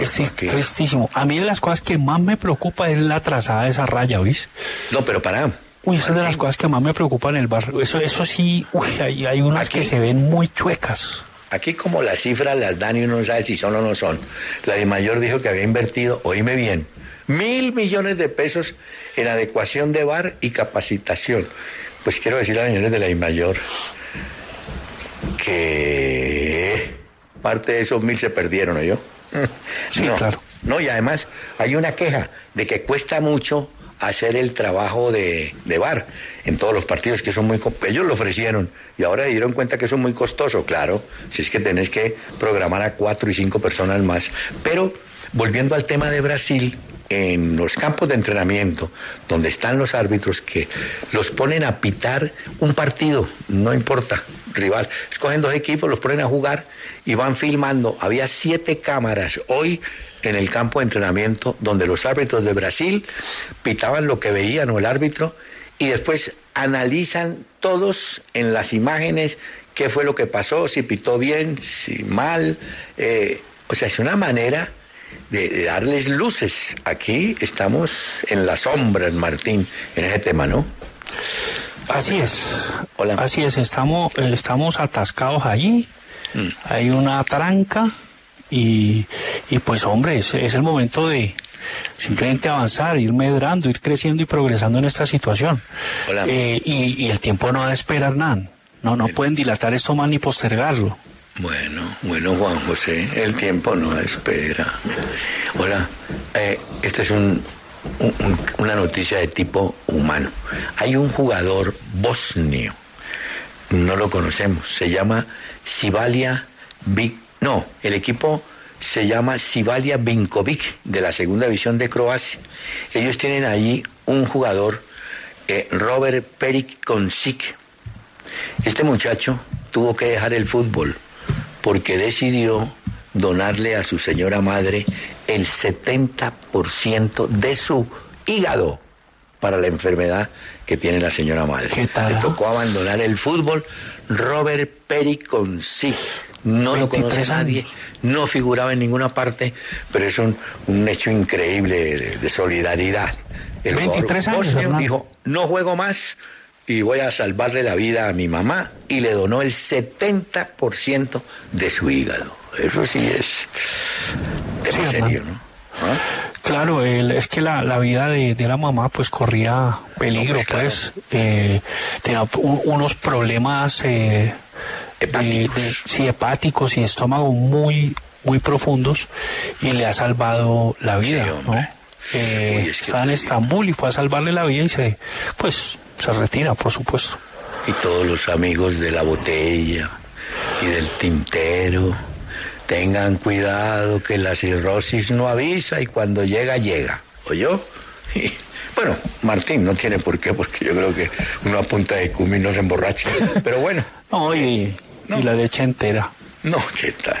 es tristísimo. A mí de las cosas que más me preocupa es la trazada de esa raya, ¿oís? No, pero para. Uy, esa es de las cosas que más me preocupan en el barrio. Eso, eso sí, uy, hay, hay unas que se ven muy chuecas. Aquí como las cifras las dan y uno no sabe si son o no son. La de mayor dijo que había invertido, oíme bien, mil millones de pesos en adecuación de bar y capacitación. Pues quiero decir a señores de la mayor que parte de esos mil se perdieron, ¿no yo? Sí, claro. No, y además hay una queja de que cuesta mucho hacer el trabajo de, de bar en todos los partidos que son muy ellos lo ofrecieron y ahora se dieron cuenta que eso es muy costoso claro si es que tenés que programar a cuatro y cinco personas más pero volviendo al tema de Brasil en los campos de entrenamiento donde están los árbitros que los ponen a pitar un partido no importa rival. Escogen dos equipos, los ponen a jugar y van filmando. Había siete cámaras hoy en el campo de entrenamiento donde los árbitros de Brasil pitaban lo que veían o el árbitro y después analizan todos en las imágenes qué fue lo que pasó, si pitó bien, si mal. Eh, o sea, es una manera de, de, darles luces. Aquí estamos en la sombra, Martín, en ese tema, ¿no? Así es. Hola. Así es, estamos, eh, estamos atascados allí. Mm. Hay una tranca y, y pues hombre, es, es, el momento de simplemente avanzar, ir medrando, ir creciendo y progresando en esta situación. Hola. Eh, y, y, el tiempo no va a esperar nada. No, no pueden dilatar esto más ni postergarlo. Bueno, bueno, Juan José, el tiempo no espera. Hola, eh, este es un, un, una noticia de tipo humano. Hay un jugador bosnio, no lo conocemos, se llama Sivalia Vic, no, el equipo se llama Sivalia Vinkovic de la segunda división de Croacia. Ellos tienen allí un jugador, eh, Robert Peric Konsic. Este muchacho tuvo que dejar el fútbol porque decidió donarle a su señora madre el 70% de su hígado para la enfermedad que tiene la señora madre. Le tocó abandonar el fútbol. Robert sí No lo conoce nadie, no figuraba en ninguna parte, pero es un, un hecho increíble de, de solidaridad. El 23 años, dijo, no juego más y voy a salvarle la vida a mi mamá y le donó el 70% de su hígado. Eso sí es sí, serio, ¿no? ¿Ah? Claro, el, es que la, la vida de, de, la mamá pues corría peligro, no, pues, eh, tenía un, unos problemas eh, hepáticos. De, de, sí, hepáticos y estómago muy, muy profundos y le ha salvado la vida, sí, ¿no? Eh, Uy, es que está en Estambul y fue a salvarle la vida y se, pues, se retira, por supuesto. Y todos los amigos de la botella y del tintero Tengan cuidado que la cirrosis no avisa y cuando llega, llega. ¿Oyó? Y, bueno, Martín no tiene por qué, porque yo creo que uno a punta de cumi no se emborracha. Pero bueno. No, y, no. y la leche entera. No, ¿qué tal?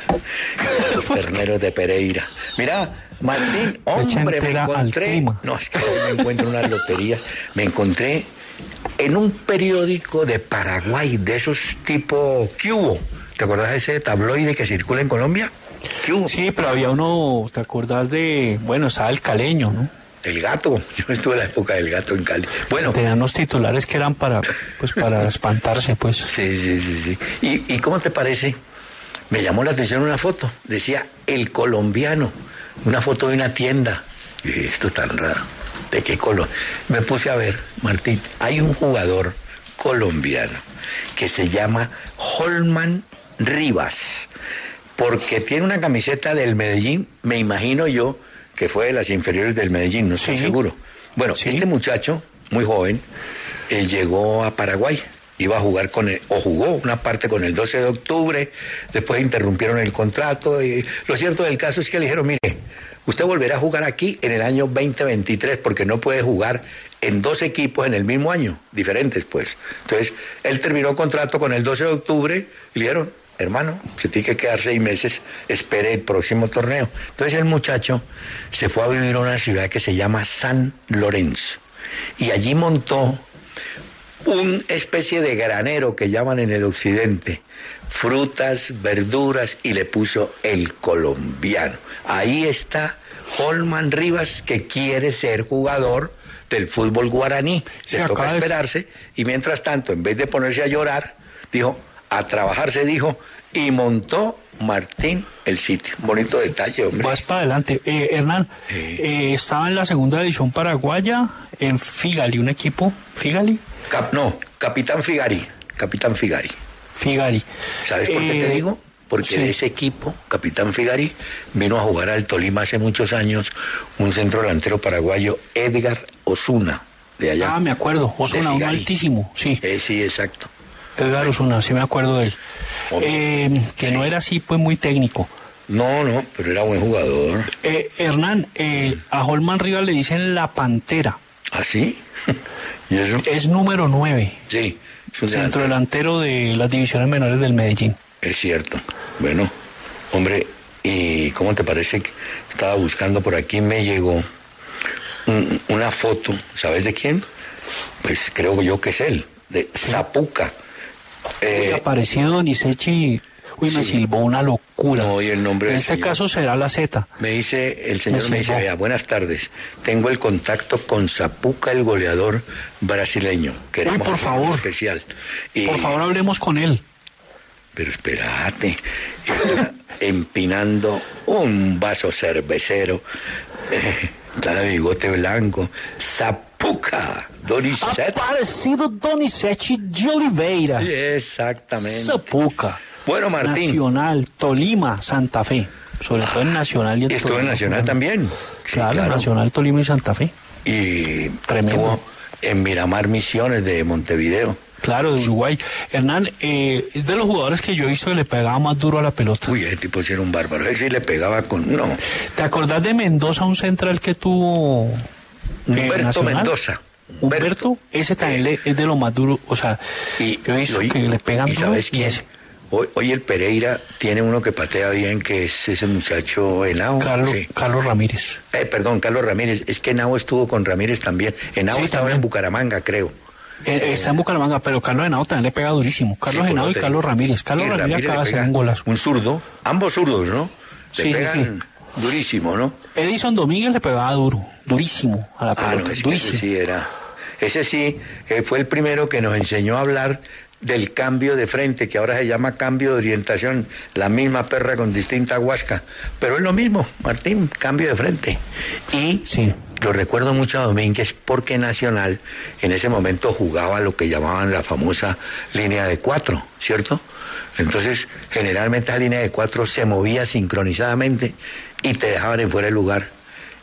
Los terneros de Pereira. Mira, Martín, hombre, me encontré. No, es que me encuentro en una lotería. Me encontré en un periódico de Paraguay, de esos tipo ¿qué hubo? ¿Te acuerdas de ese tabloide que circula en Colombia? Sí, pero había uno, ¿te acuerdas de, bueno, estaba el caleño, ¿no? El gato, yo estuve en la época del gato en Cali. Bueno. Tenían unos titulares que eran para, pues, para espantarse, pues. Sí, sí, sí, sí. ¿Y, ¿Y cómo te parece? Me llamó la atención una foto, decía el colombiano, una foto de una tienda. Y esto tan raro. ¿De qué color? Me puse a ver, Martín, hay un jugador colombiano que se llama Holman Rivas, porque tiene una camiseta del Medellín, me imagino yo que fue de las inferiores del Medellín, no estoy sí. seguro. Bueno, sí. este muchacho, muy joven, eh, llegó a Paraguay, iba a jugar con el, o jugó una parte con el 12 de octubre, después interrumpieron el contrato y lo cierto del caso es que le dijeron, mire, usted volverá a jugar aquí en el año 2023 porque no puede jugar en dos equipos en el mismo año, diferentes pues. Entonces, él terminó contrato con el 12 de octubre y le dijeron, hermano, se tiene que quedar seis meses, espere el próximo torneo. Entonces el muchacho se fue a vivir a una ciudad que se llama San Lorenzo y allí montó una especie de granero que llaman en el occidente, frutas, verduras y le puso el colombiano. Ahí está Holman Rivas que quiere ser jugador del fútbol guaraní. Se toca esperarse y mientras tanto, en vez de ponerse a llorar, dijo, a trabajar se dijo y montó Martín el sitio. Bonito detalle, hombre. Vas para adelante. Eh, Hernán, eh, estaba en la segunda división paraguaya, en Figali, un equipo, Figali. No, Capitán Figari, Capitán Figari. Figari. ¿Sabes por qué te Eh, digo? Porque sí. de ese equipo, Capitán Figari, vino a jugar al Tolima hace muchos años un centro delantero paraguayo, Edgar Osuna, de allá. Ah, me acuerdo, Osuna, un altísimo, sí. Eh, sí, exacto. Edgar Osuna, sí me acuerdo de él. Eh, que no era así, pues muy técnico. No, no, pero era buen jugador. Eh, Hernán, a Holman Rivas le dicen la Pantera. ¿Ah, sí? ¿Y eso? Es número 9, Sí, centro delantero. de las divisiones menores del Medellín. Es cierto. Bueno, hombre, ¿y cómo te parece que estaba buscando por aquí me llegó un- una foto, ¿sabes de quién? Pues creo yo que es él, de Zapuca. Eh, aparecido Donizechi, uy, me sí. silbó una locura. No, y el nombre en este señor. caso será la Z. me dice, el señor Me me dice, vea, buenas tardes, tengo el contacto con Zapuca, el goleador brasileño. Queremos Uy, por favor. especial. Y- Por favor, hablemos con él. Pero espérate, está empinando un vaso cervecero, eh, está de bigote blanco, Zapuca, Donizete. Aparecido Donizechi de Oliveira. Exactamente. Zapuca. Bueno, Martín. Nacional, Tolima, Santa Fe. Sobre todo en Nacional y en Estuvo en Tolima. Nacional también. Sí, Claro, Nacional, Tolima y Santa Fe. Y Tremendo. estuvo en Miramar Misiones de Montevideo. Claro, de Uruguay. Hernán, eh, es de los jugadores que yo he visto que le pegaba más duro a la pelota. Uy, ese tipo sí era un bárbaro. Ese sí le pegaba con. No. ¿Te acordás de Mendoza, un central que tuvo eh, Humberto? Mendoza. Humberto, ese también le- es de lo más duro. O sea, Y, yo he visto y- que le pegan ¿Y duro sabes y quién? ese. Hoy, hoy el Pereira tiene uno que patea bien, que es ese muchacho Henao. Carlos, Sí. Carlos Ramírez. Eh, perdón, Carlos Ramírez. Es que Henao estuvo con Ramírez también. Henao Sí, estaba también. en Bucaramanga, creo. Eh, está en Bucaramanga, pero Carlos Henao también le pega durísimo. Carlos Sí, Henao y te Carlos. Ramírez. Carlos Ramírez le acaba de hacer un golazo. Un zurdo. Ambos zurdos, ¿no? Le Sí, sí, pegan durísimo, ¿no? Edison Domínguez le pegaba duro, durísimo a la Ah, pelota. no, es que durísimo. ese sí era. Ese sí eh, fue el primero que nos enseñó a hablar del cambio de frente, que ahora se llama cambio de orientación, la misma perra con distinta huasca. Pero es lo mismo, Martín, cambio de frente. Y Sí. lo recuerdo mucho a Domínguez porque Nacional en ese momento jugaba lo que llamaban la famosa línea de cuatro, ¿cierto? Entonces, generalmente la línea de cuatro se movía sincronizadamente y te dejaban en fuera de lugar.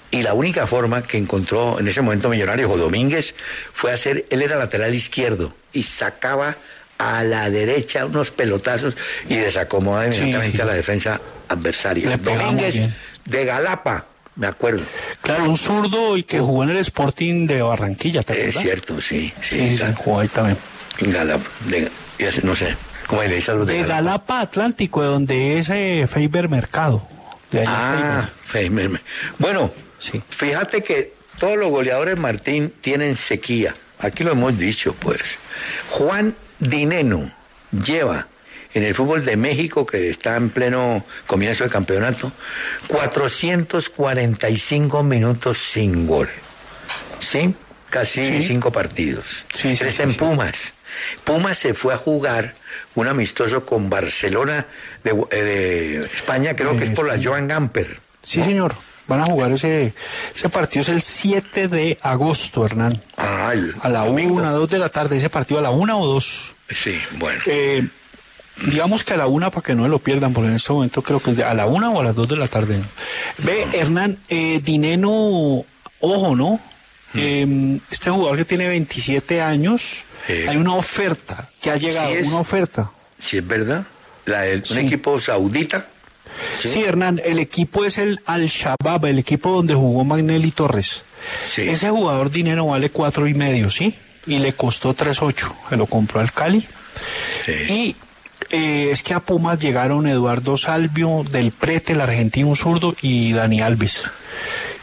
Y la única forma que encontró en ese momento Millonarios o Domínguez fue hacer, él era lateral izquierdo y sacaba a la derecha unos pelotazos y desacomoda inmediatamente sí, a la defensa adversaria. Domínguez de Galapa, me acuerdo. Claro, un zurdo y que jugó en el Sporting de Barranquilla, ¿te Es cierto, sí. Sí, jugó ahí también. en Galapa. de- ya sé, no sé, ¿cómo le dice a los de, De Galapa? Galapa Atlántico, de donde es eh, Faber Mercado. De Ah, Feimer. Bueno, fíjate que todos los goleadores Martín tienen sequía. Aquí lo hemos dicho, pues. Juan Dineno lleva en el fútbol de México, que está en pleno comienzo del campeonato, 445 minutos sin gol. ¿Sí? Casi Sí. cinco partidos. Sí, está sí, en. Pumas. Pumas se fue a jugar un amistoso con Barcelona de, eh, de España, creo que es por la Joan Gamper. Sí, señor. Van a jugar ese, ese partido, es el 7 de agosto, Hernán. El A la domingo. 1, 2 de la tarde, ese partido a la 1 o 2. Sí, bueno. Eh, digamos que a la 1 para que no lo pierdan, porque en este momento creo que es de- a la 1 o a las 2 de la tarde. Ve, Hernán, eh, Dineno, ojo, ¿no? Eh, este jugador que tiene 27 años, Sí. hay una oferta que ha llegado, Sí es. una oferta. Si es verdad. La del- Sí. Un equipo saudita. Sí. Hernán, el equipo es el Al-Shabaab, el equipo donde jugó Magnelli Torres. Sí. Ese jugador dinero vale cuatro y medio, ¿sí? Y le costó 3.8. Se lo compró al Cali. Sí. Y Eh, es que a Pumas llegaron Eduardo Salvio del Prete, el argentino zurdo, y Dani Alves.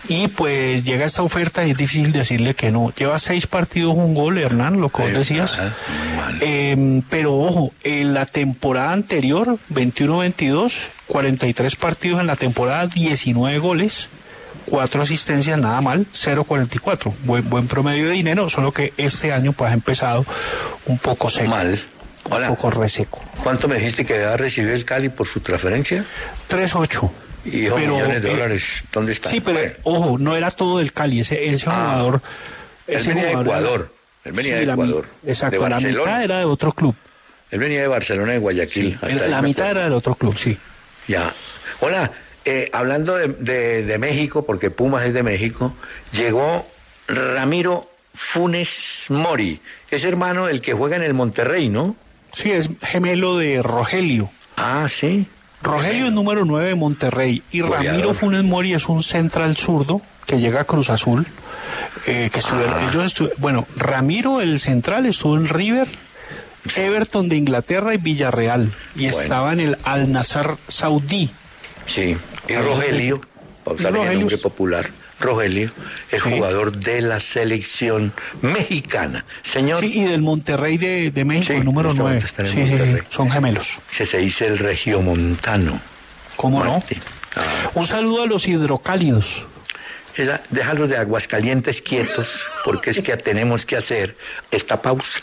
Y pues llega esta oferta y es difícil decirle que no. Lleva seis partidos, un gol, Hernán, lo que vos decías. Eh, pero ojo, en la temporada anterior, 21-22, 43 partidos en la temporada, 19 goles, cuatro asistencias, nada mal, 0.44. Buen, buen promedio de dinero, solo que este año pues ha empezado un poco seco. Mal. Hola. Un poco reseco. ¿Cuánto me dijiste que había recibido el Cali por su transferencia? 3.8. Y Pero, millones de eh, dólares, ¿dónde están? Sí, pero ojo, no era todo del Cali, ese, ese Ah, jugador. Él ese venía de Ecuador. Él venía Sí, de la Ecuador. exacto, de la mitad era de otro club. Él venía de Barcelona, de Guayaquil. hasta la mitad era del otro club, sí. Ya. Hola, eh, hablando de, de- de México, porque Pumas es de México, llegó Ramiro Funes Mori. Es hermano del que juega en el Monterrey, ¿no? Sí, es gemelo de Rogelio. Ah, sí. Rogelio es número 9 de Monterrey y Goleador. Ramiro Funes Mori es un central zurdo que llega a Cruz Azul. eh, que Ah. ellos bueno, Ramiro, el central, estuvo en River, Everton de Inglaterra y Villarreal. Y Bueno. estaba en el Al Nazar Saudí. Sí. Y Rogelio, vamos a Y ver el nombre popular. Rogelio es Sí. jugador de la selección mexicana. Señor, Sí, y del Monterrey de, de México, Sí, el número en este 9. momento está en Sí, sí, son gemelos. que se dice el regiomontano. ¿Cómo Martín. Ah, no? Un saludo a los hidrocálidos. déjalos de Aguascalientes quietos, porque es que tenemos que hacer esta pausa.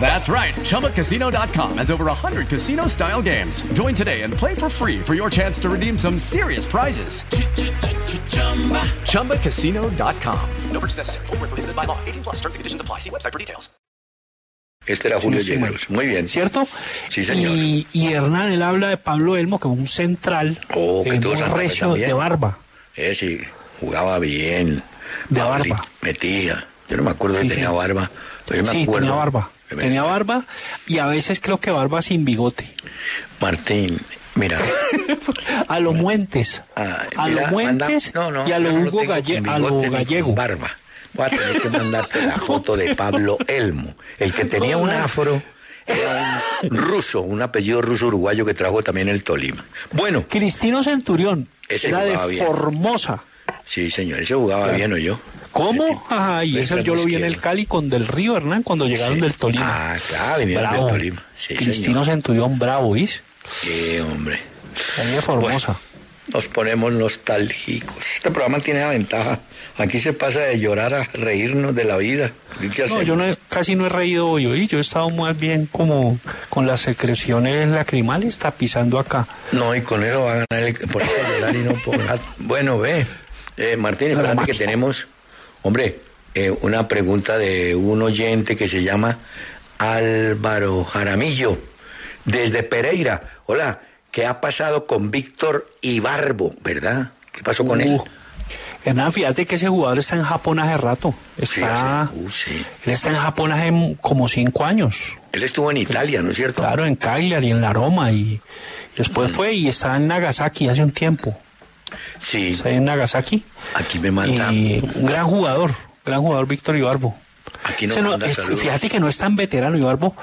That's right. ChumbaCasino.com has over 100 casino style games. Join today and play for free for your chance to redeem some serious prizes. ChumbaCasino.com. No purchase necessary. Void where prohibited by law. 18 plus terms and conditions apply. See website for details. Este era Julio Sí, sí, Muy bien. ¿Cierto? Sí, señor. Y, y Hernán, él habla de Pablo Elmo como un central Oh, que eh, tuvo muy recio de barba. Eh, sí, jugaba bien. De Pablito barba. Metía. Yo no me acuerdo Sí, que tenía barba. Pero yo me Sí, acuerdo. tenía barba. Tenía barba y a veces creo que barba sin bigote. Martín, mira. A lo Muentes. ah, a mira, lo Muentes no, no, y a lo no Hugo Galle- a lo gallego. barba. Voy a tener que mandarte la foto de Pablo Elmo, el que tenía un afro. Era un ruso, un apellido ruso uruguayo que trajo también el Tolima. Bueno, Cristino Centurión. Ese era de bien. Formosa. sí, señor, ese jugaba bien o yo. ¿Cómo? Ajá, y Extremo eso yo lo vi en el. Cali con Del Río Hernán cuando llegaron Sí. del Tolima. Ah, claro, vinieron del. Tolima. Sí, Cristino señor. Centurión bravo, ¿viste? Sí, hombre. Ahí Formosa. Nos ponemos nostálgicos. Este programa tiene la ventaja. Aquí se pasa de llorar a reírnos de la vida. ¿Y qué No, yo no he- casi no he reído hoy, ¿oí? yo he estado más bien como con las secreciones lacrimales tapizando acá. No, y con eso va a ganar el por eso llorar y no por. Bueno, ve. Eh, Martín, espérate que tenemos, hombre, eh, una pregunta de un oyente que se llama Álvaro Jaramillo, desde Pereira. Hola, ¿qué ha pasado con Víctor Ibarbo, verdad? ¿Qué pasó con él? Hernán, fíjate que ese jugador está en Japón hace rato. Sí, Está, hace- uh, sí. Él está en Japón hace como cinco años. Él estuvo en Italia, ¿no es cierto? Claro, en Cagliari, en la Roma, y, y después Mm. fue y está en Nagasaki hace un tiempo. Sí, Está en Nagasaki. aquí me manda. Y un gran jugador, gran jugador Víctor Ibarbo. Aquí no- manda eh, fíjate que no es tan veterano Ibarbo,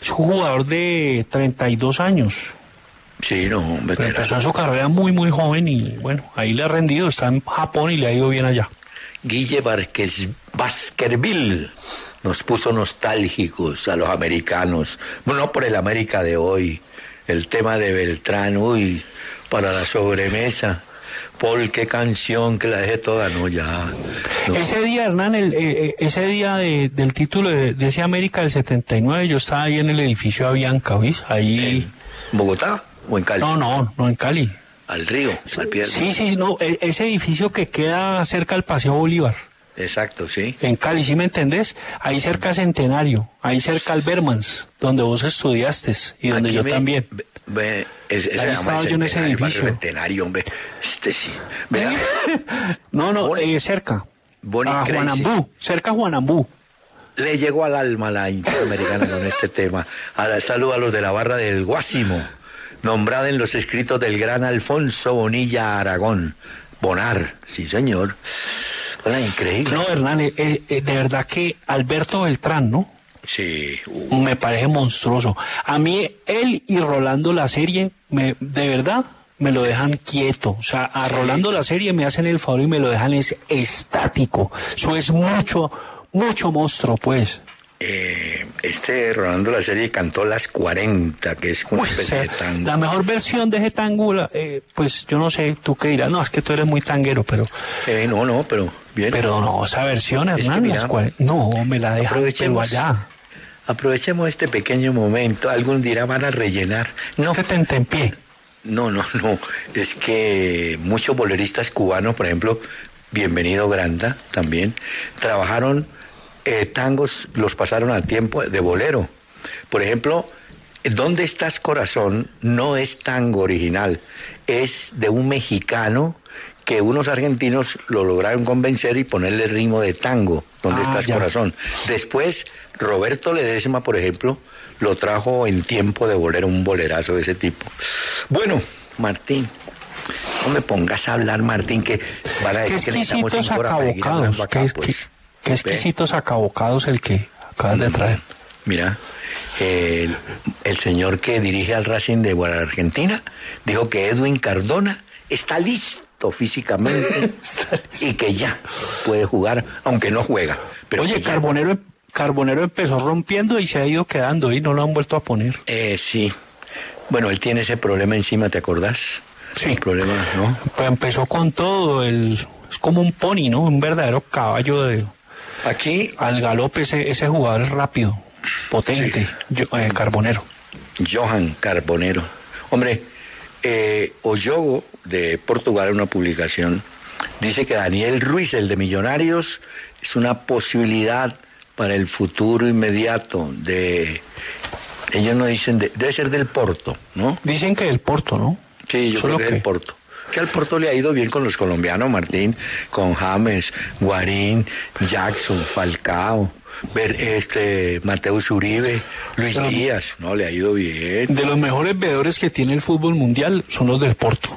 es un jugador de 32 años. Sí, no, Pero veterano. empezó en su carrera muy, muy joven y bueno, ahí le ha rendido, está en Japón y le ha ido bien allá. Guille Vázquez Baskerville nos puso nostálgicos a los americanos. Bueno, no por el América de hoy. El tema de Beltrán, uy, para la sobremesa. Paul, qué canción que la dejé toda, no, ya. no. Ese día, Hernán, el, eh, eh, ese día de- del título de, de ese América del 79, yo estaba ahí en el edificio Avianca, ¿oís? Ahí... ¿En Bogotá o en Cali? No, no, no en Cali. Al río, al pie del Sí, sí, no, e- ese edificio que queda cerca del Paseo Bolívar. Exacto, sí. En Cali, ¿sí me entendés? Ahí cerca Centenario, ahí cerca Albermans, donde vos estudiaste y donde Aquí yo me- también. Ve, es- ese Ahí estaba yo en ese edificio. Centenario, hombre. Este sí. Vea, No, no, eh, cerca. Bonnie a Crazy. Juanambú, cerca a Juanambú. le llegó al alma la interamericana con este tema. Ahora saludo a los de la barra del Guásimo, nombrada en los escritos del gran Alfonso Bonilla Aragón. Bonar, sí señor. Hola, increíble. No, Hernán, eh, eh, de verdad que Alberto Beltrán, ¿no? Sí. Me parece monstruoso. A mí, él y Rolando la serie, me, de verdad, me lo dejan quieto. O sea, a Rolando la serie me hacen el favor y me lo dejan es estático. Eso es mucho, mucho monstruo, pues. Eh, este Rolando la serie cantó las 40, que es una Uy, o especie sea, de tango. la mejor versión de ese tango, eh, pues yo no sé, tú qué dirás, no, es que tú eres muy tanguero, pero... Eh, no, no, pero bien. Pero no, esa versión, Es que Hernán, las cual- no, me la dejan pero allá. Aprovechemos este pequeño momento. Algún dirá van a rellenar. No. en pie. No, no, no. Es que muchos boleristas cubanos, por ejemplo, Bienvenido Granda también, trabajaron eh, tangos, los pasaron a tiempo de bolero. Por ejemplo, ¿Dónde estás corazón? No es tango original, es de un mexicano que unos argentinos lo lograron convencer y ponerle ritmo de tango, ¿Dónde Ah, estás ya. corazón? Después, Roberto Ledesma, por ejemplo, lo trajo en tiempo de bolero, un bolerazo de ese tipo. Bueno, Martín, no me pongas a hablar, Martín, que van a Qué decir que necesitamos cinco horas para seguir acabocados, hablando acá, qué, pues. qué- qué exquisitos acabocados el que acabas de traer. Mira, el, el señor que dirige al Racing de Argentina dijo que Edwin Cardona está listo físicamente y que ya puede jugar, aunque no juega. Pero Oye, ya- Carbonero, Carbonero empezó rompiendo y se ha ido quedando y no lo han vuelto a poner. Eh, sí. Bueno, él tiene ese problema encima, ¿te acordás? Sí. El problema, ¿no? Pues empezó con todo, el, es como un pony, ¿no? Un verdadero caballo de... Aquí... Al galope ese, ese jugador es rápido, potente, yo- eh, Carbonero. Johan Carbonero. Hombre, eh, Oyogo de Portugal, una publicación, dice que Daniel Ruiz, el de Millonarios, es una posibilidad para el futuro inmediato de... Ellos no dicen, de- debe ser del Porto, ¿no? Dicen que del Porto, ¿no? Sí, yo Solo creo que que- del Porto. Que al Porto le ha ido bien con los colombianos, Martín, con James, Guarín, Jackson, Falcao, ver este Mateus Uribe, Luis Pero- Díaz, no, le ha ido bien. De los mejores veedores que tiene el fútbol mundial son los del Porto.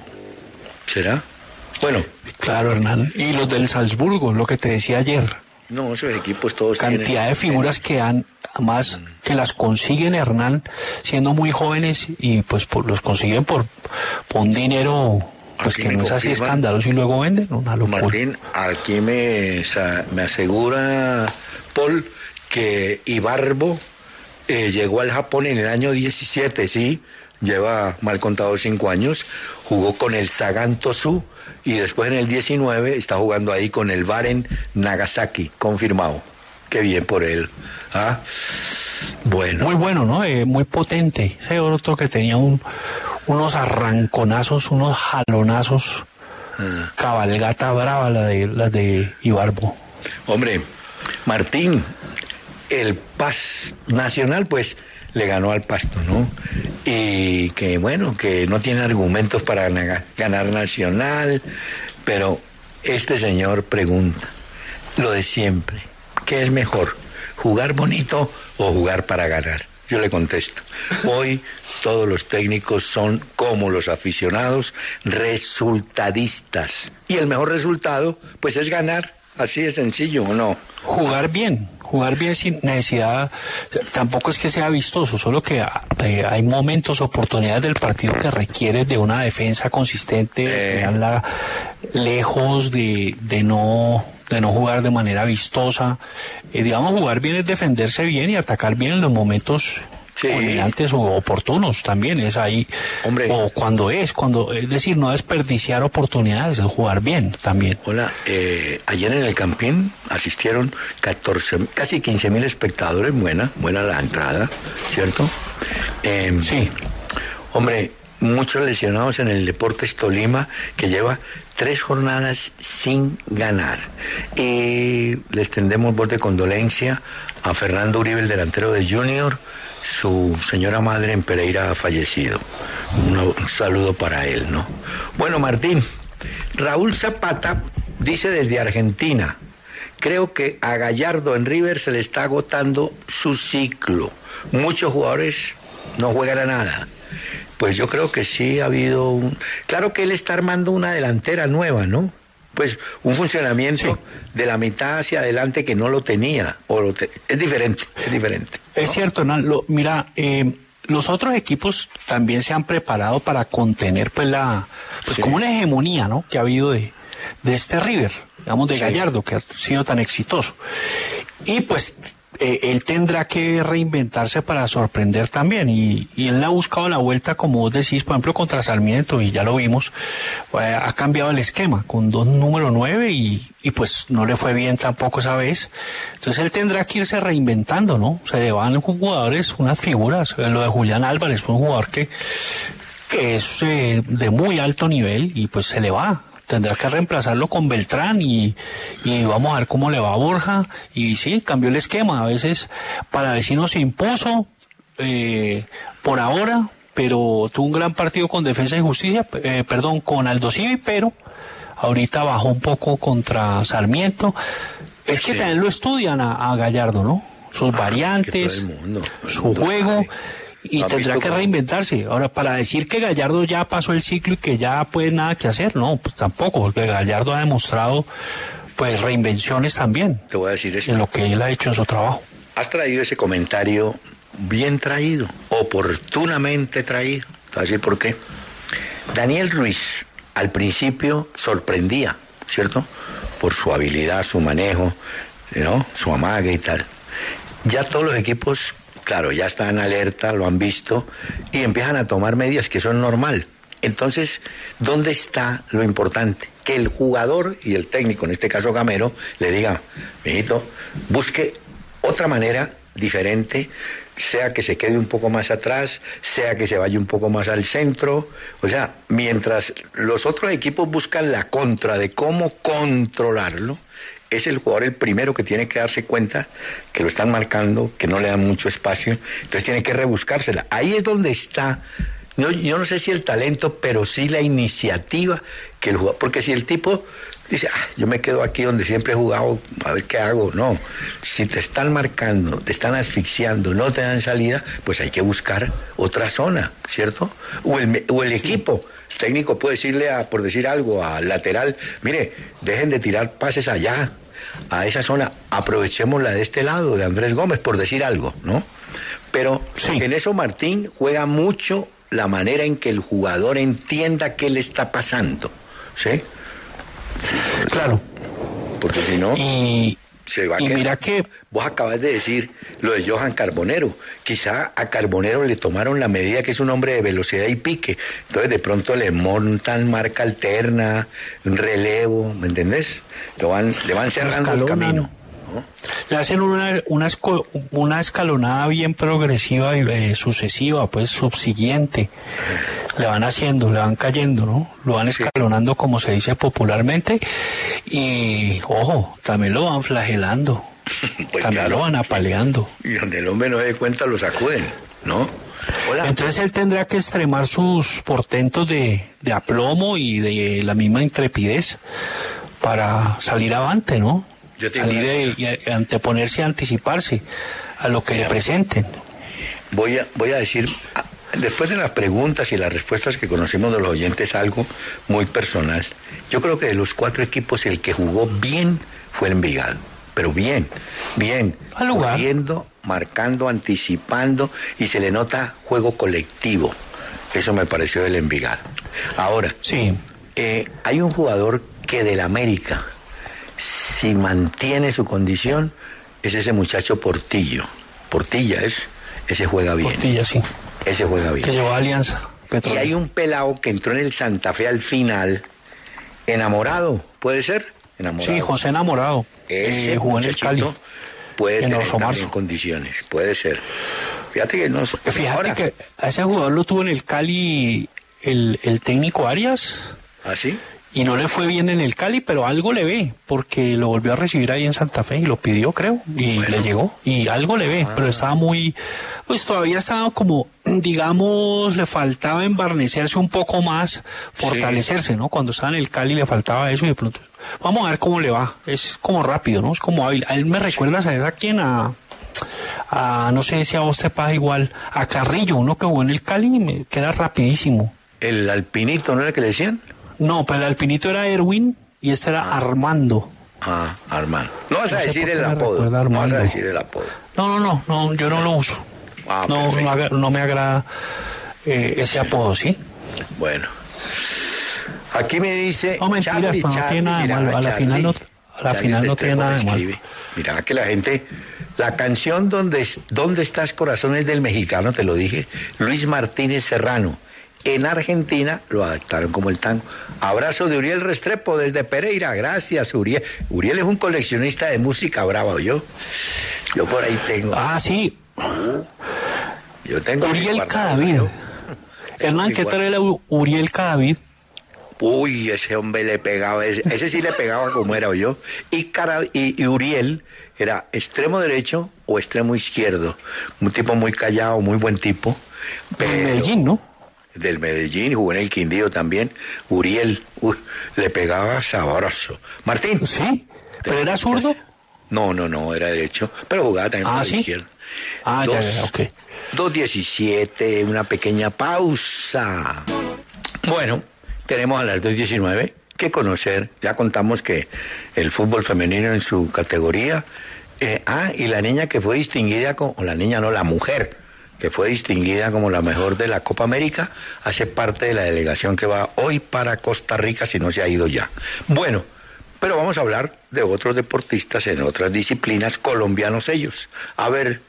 ¿Será? Bueno. Claro, Hernán. Y los del Salzburgo, lo que te decía ayer. No, esos equipos todos Cantidad tienen- de figuras que han, más que las consiguen, Hernán, siendo muy jóvenes y pues por- los consiguen por, por un dinero pues Aquí que no es así escandaloso y luego venden. Una locura. Martín, aquí me, me asegura Paul que Ibarbo eh, llegó al Japón en el año 17, sí, lleva mal contado cinco años, jugó con el Sagan Tosu y después en el 19 está jugando ahí con el Baren Nagasaki, confirmado. Qué bien por él. ¿ah? Bueno. Muy bueno, ¿no? Eh, muy potente. Ese otro que tenía un, unos arranconazos, unos jalonazos. Ah. Cabalgata brava la de, la de Ibarbo. Hombre, Martín, el Paz Nacional, pues le ganó al Pasto, ¿no? Y que bueno, que no tiene argumentos para na- ganar Nacional, pero este señor pregunta, lo de siempre, ¿qué es mejor? ¿Jugar bonito o jugar para ganar? Yo le contesto, hoy todos los técnicos son como los aficionados, resultadistas. Y el mejor resultado, pues es ganar, así de sencillo, ¿o no? Jugar bien, jugar bien sin necesidad, tampoco es que sea vistoso, solo que eh, hay momentos, oportunidades del partido que requieren de una defensa consistente, de dejarla lejos de, de no de no jugar de manera vistosa. Eh, digamos, jugar bien es defenderse bien y atacar bien en los momentos culminantes o oportunos también es ahí Hombre. o cuando es cuando es decir no desperdiciar oportunidades es jugar bien también Hola, eh, ayer en el Campín asistieron 14, casi 15 mil espectadores, buena, buena la entrada, ¿cierto? Em, sí. Hombre, muchos lesionados en el Deportes Tolima que lleva tres jornadas sin ganar. Y les tendemos voz de condolencia a Fernando Uribe, el delantero de Junior. Su señora madre en Pereira ha fallecido. Un, saludo para él, ¿no? Bueno, Martín, Raúl Zapata dice desde Argentina, creo que a Gallardo en River se le está agotando su ciclo. Muchos jugadores no juegan a nada. Pues yo creo que sí ha habido un... Claro que él está armando una delantera nueva, ¿no? Pues un funcionamiento de la mitad hacia adelante que no lo tenía. O lo te- Es diferente, es diferente. Es cierto, Hernán. Lo- mira, eh, los otros equipos también se han preparado para contener, pues, la, pues, Sí. como una hegemonía, ¿no? Que ha habido de, de este River, digamos, de Sí. Gallardo, que ha sido tan exitoso. Y pues, eh, él tendrá que reinventarse para sorprender también. Y, y él ha buscado la vuelta, como vos decís, por ejemplo, contra Sarmiento, y ya lo vimos, eh, ha cambiado el esquema con dos número nueve y, y pues no le fue bien tampoco esa vez. Entonces él tendrá que irse reinventando, ¿no? Se le van jugadores, unas figuras. Eh, Lo de Julián Álvarez fue un jugador que, que es eh, de muy alto nivel y pues se le va. Tendrá que reemplazarlo con Beltrán y, y vamos a ver cómo le va a Borja. Y sí, cambió el esquema. A veces para vecino se impuso eh, por ahora, pero tuvo un gran partido con Defensa y Justicia, eh, perdón, con Aldo Civi, pero ahorita bajó un poco contra Sarmiento. Es que también lo estudian a, a Gallardo, ¿no? Sus variantes, mundo, todo el su juego. sabe. Y ¿Lo has tendrá que reinventarse. Ahora, para decir que Gallardo ya pasó el ciclo y que ya pues nada que hacer, no, pues tampoco, porque Gallardo ha demostrado pues reinvenciones también Te voy a decir esto. en lo que él ha hecho en su trabajo. Has traído ese comentario bien traído, oportunamente traído. Te voy a decir por qué. Daniel Ruiz al principio sorprendía, ¿cierto? Por su habilidad, su manejo, ¿no? Su amague y tal. Ya todos los equipos, claro, ya están alerta, lo han visto y empiezan a tomar medidas que son normal. Entonces, ¿dónde está lo importante? Que el jugador y el técnico, en este caso Gamero, le diga, mijito, busque otra manera diferente, sea que se quede un poco más atrás, sea que se vaya un poco más al centro. O sea, mientras los otros equipos buscan la contra de cómo controlarlo, es el jugador el primero que tiene que darse cuenta que lo están marcando, que no le dan mucho espacio, entonces tiene que rebuscársela. Ahí es donde está, yo no sé si el talento, pero sí la iniciativa que el jugador, porque si el tipo dice, "Ah, yo me quedo aquí donde siempre he jugado, a ver qué hago, no, si te están marcando, te están asfixiando, no te dan salida, pues hay que buscar otra zona, ¿cierto? O el, o el equipo. El técnico puede decirle, a, por decir algo, al lateral, mire, dejen de tirar pases allá, a esa zona, aprovechemos la de este lado, de Andrés Gómez, por decir algo, ¿no? Pero en eso Martín juega mucho la manera en que el jugador entienda qué le está pasando, ¿sí? Claro. Porque si no, Y, se va a y quedar. mira que Vos acabas de decir lo de Johan Carbonero. Quizá a Carbonero le tomaron la medida que es un hombre de velocidad y pique. Entonces de pronto le montan marca alterna, un relevo, ¿me entendés? Lo van, le van cerrando el camino. Le hacen una, una, una escalonada bien progresiva y eh, sucesiva, pues subsiguiente. Le van haciendo, le van cayendo, ¿no? Lo van escalonando como se dice popularmente y, ojo, también lo van flagelando, Pues también claro. lo van apaleando. Y donde el hombre no se dé cuenta lo sacuden, ¿no? Hola. Entonces él tendrá que extremar sus portentos de, de aplomo y de la misma intrepidez para salir avante, ¿no? Yo Salir y a- anteponerse y anticiparse a lo que le presenten. Voy a, voy a decir, después de las preguntas y las respuestas que conocimos de los oyentes, algo muy personal. Yo creo que de los cuatro equipos el que jugó bien fue el Envigado. Pero bien, bien. Al lugar. Corriendo, marcando, anticipando y se le nota juego colectivo. Eso me pareció del Envigado. Ahora, Sí. eh, hay un jugador que del América, si mantiene su condición, es ese muchacho Portillo. Portilla es ese juega bien. Portilla, sí. Ese juega bien. Que llevó a Alianza. Y hay un pelado que entró en el Santa Fe al final, enamorado, ¿puede ser? Enamorado. Sí, José Enamorado. Ese eh, jugó en el Cali. puede en tener también condiciones, puede ser. Fíjate que no. Fíjate que a ese jugador lo tuvo en el Cali el, el técnico Arias. ¿Así? Y no le fue bien en el Cali, pero algo le ve, porque lo volvió a recibir ahí en Santa Fe y lo pidió, creo, y le llegó. Y algo le ve, pero estaba muy, pues todavía estaba como, digamos, le faltaba embarnecerse un poco más, fortalecerse, ¿no? Cuando estaba en el Cali le faltaba eso y de pronto, vamos a ver cómo le va. Es como rápido, ¿no? Es como hábil. A él me recuerda, ¿sabes a quién? A, a, no sé si a vos te pasa igual, a Carrillo, uno que jugó en el Cali, me queda rapidísimo. ¿El alpinito no era el que le decían? No, pero el alpinito era Erwin y este era Armando. Ah, Armando. No vas a No sé decir el apodo. No vas a decir el apodo. No, no, no, no, yo no lo uso. Ah, no, no, me agrada eh, ese apodo, ¿sí? Bueno. Aquí me dice. No, mentiras, Charlie, pero no Charlie, tiene nada de mira, malo. A la Charlie, final no, a la Charlie final no tiene nada de malo. Mira que la gente. La canción donde, ¿Dónde estás corazón es del mexicano, te lo dije, Luis Martínez Serrano. En Argentina lo adaptaron como el tango. Abrazo de Uriel Restrepo desde Pereira. Gracias, Uriel. Uriel es un coleccionista de música brava, yo. Yo por ahí tengo. Ah, sí. Yo tengo. Uriel. Cadavid. Hernán, ¿qué tal era Uriel Cadavid? Uy, ese hombre le pegaba, ese, ese sí le pegaba como era yo. Y, Cara- y, y Uriel era extremo derecho o extremo izquierdo. Un tipo muy callado, muy buen tipo. En Medellín, ¿no? Del Medellín, jugó en el Quindío también. Uriel, le pegaba sabroso. Martín. ¿Sí? ¿Pero era zurdo? No, no, no, era derecho. Pero jugaba también Ah, por la izquierda. Ah, Dos. ya, ok. 2.17, una pequeña pausa. Bueno, tenemos a las 2.19 que conocer. Ya contamos que el fútbol femenino en su categoría. eh, ah, y la niña que fue distinguida como, o la niña no, la mujer que fue distinguida como la mejor de la Copa América, hace parte de la delegación que va hoy para Costa Rica, si no se ha ido ya. Bueno, pero vamos a hablar de otros deportistas en otras disciplinas, colombianos ellos. A ver,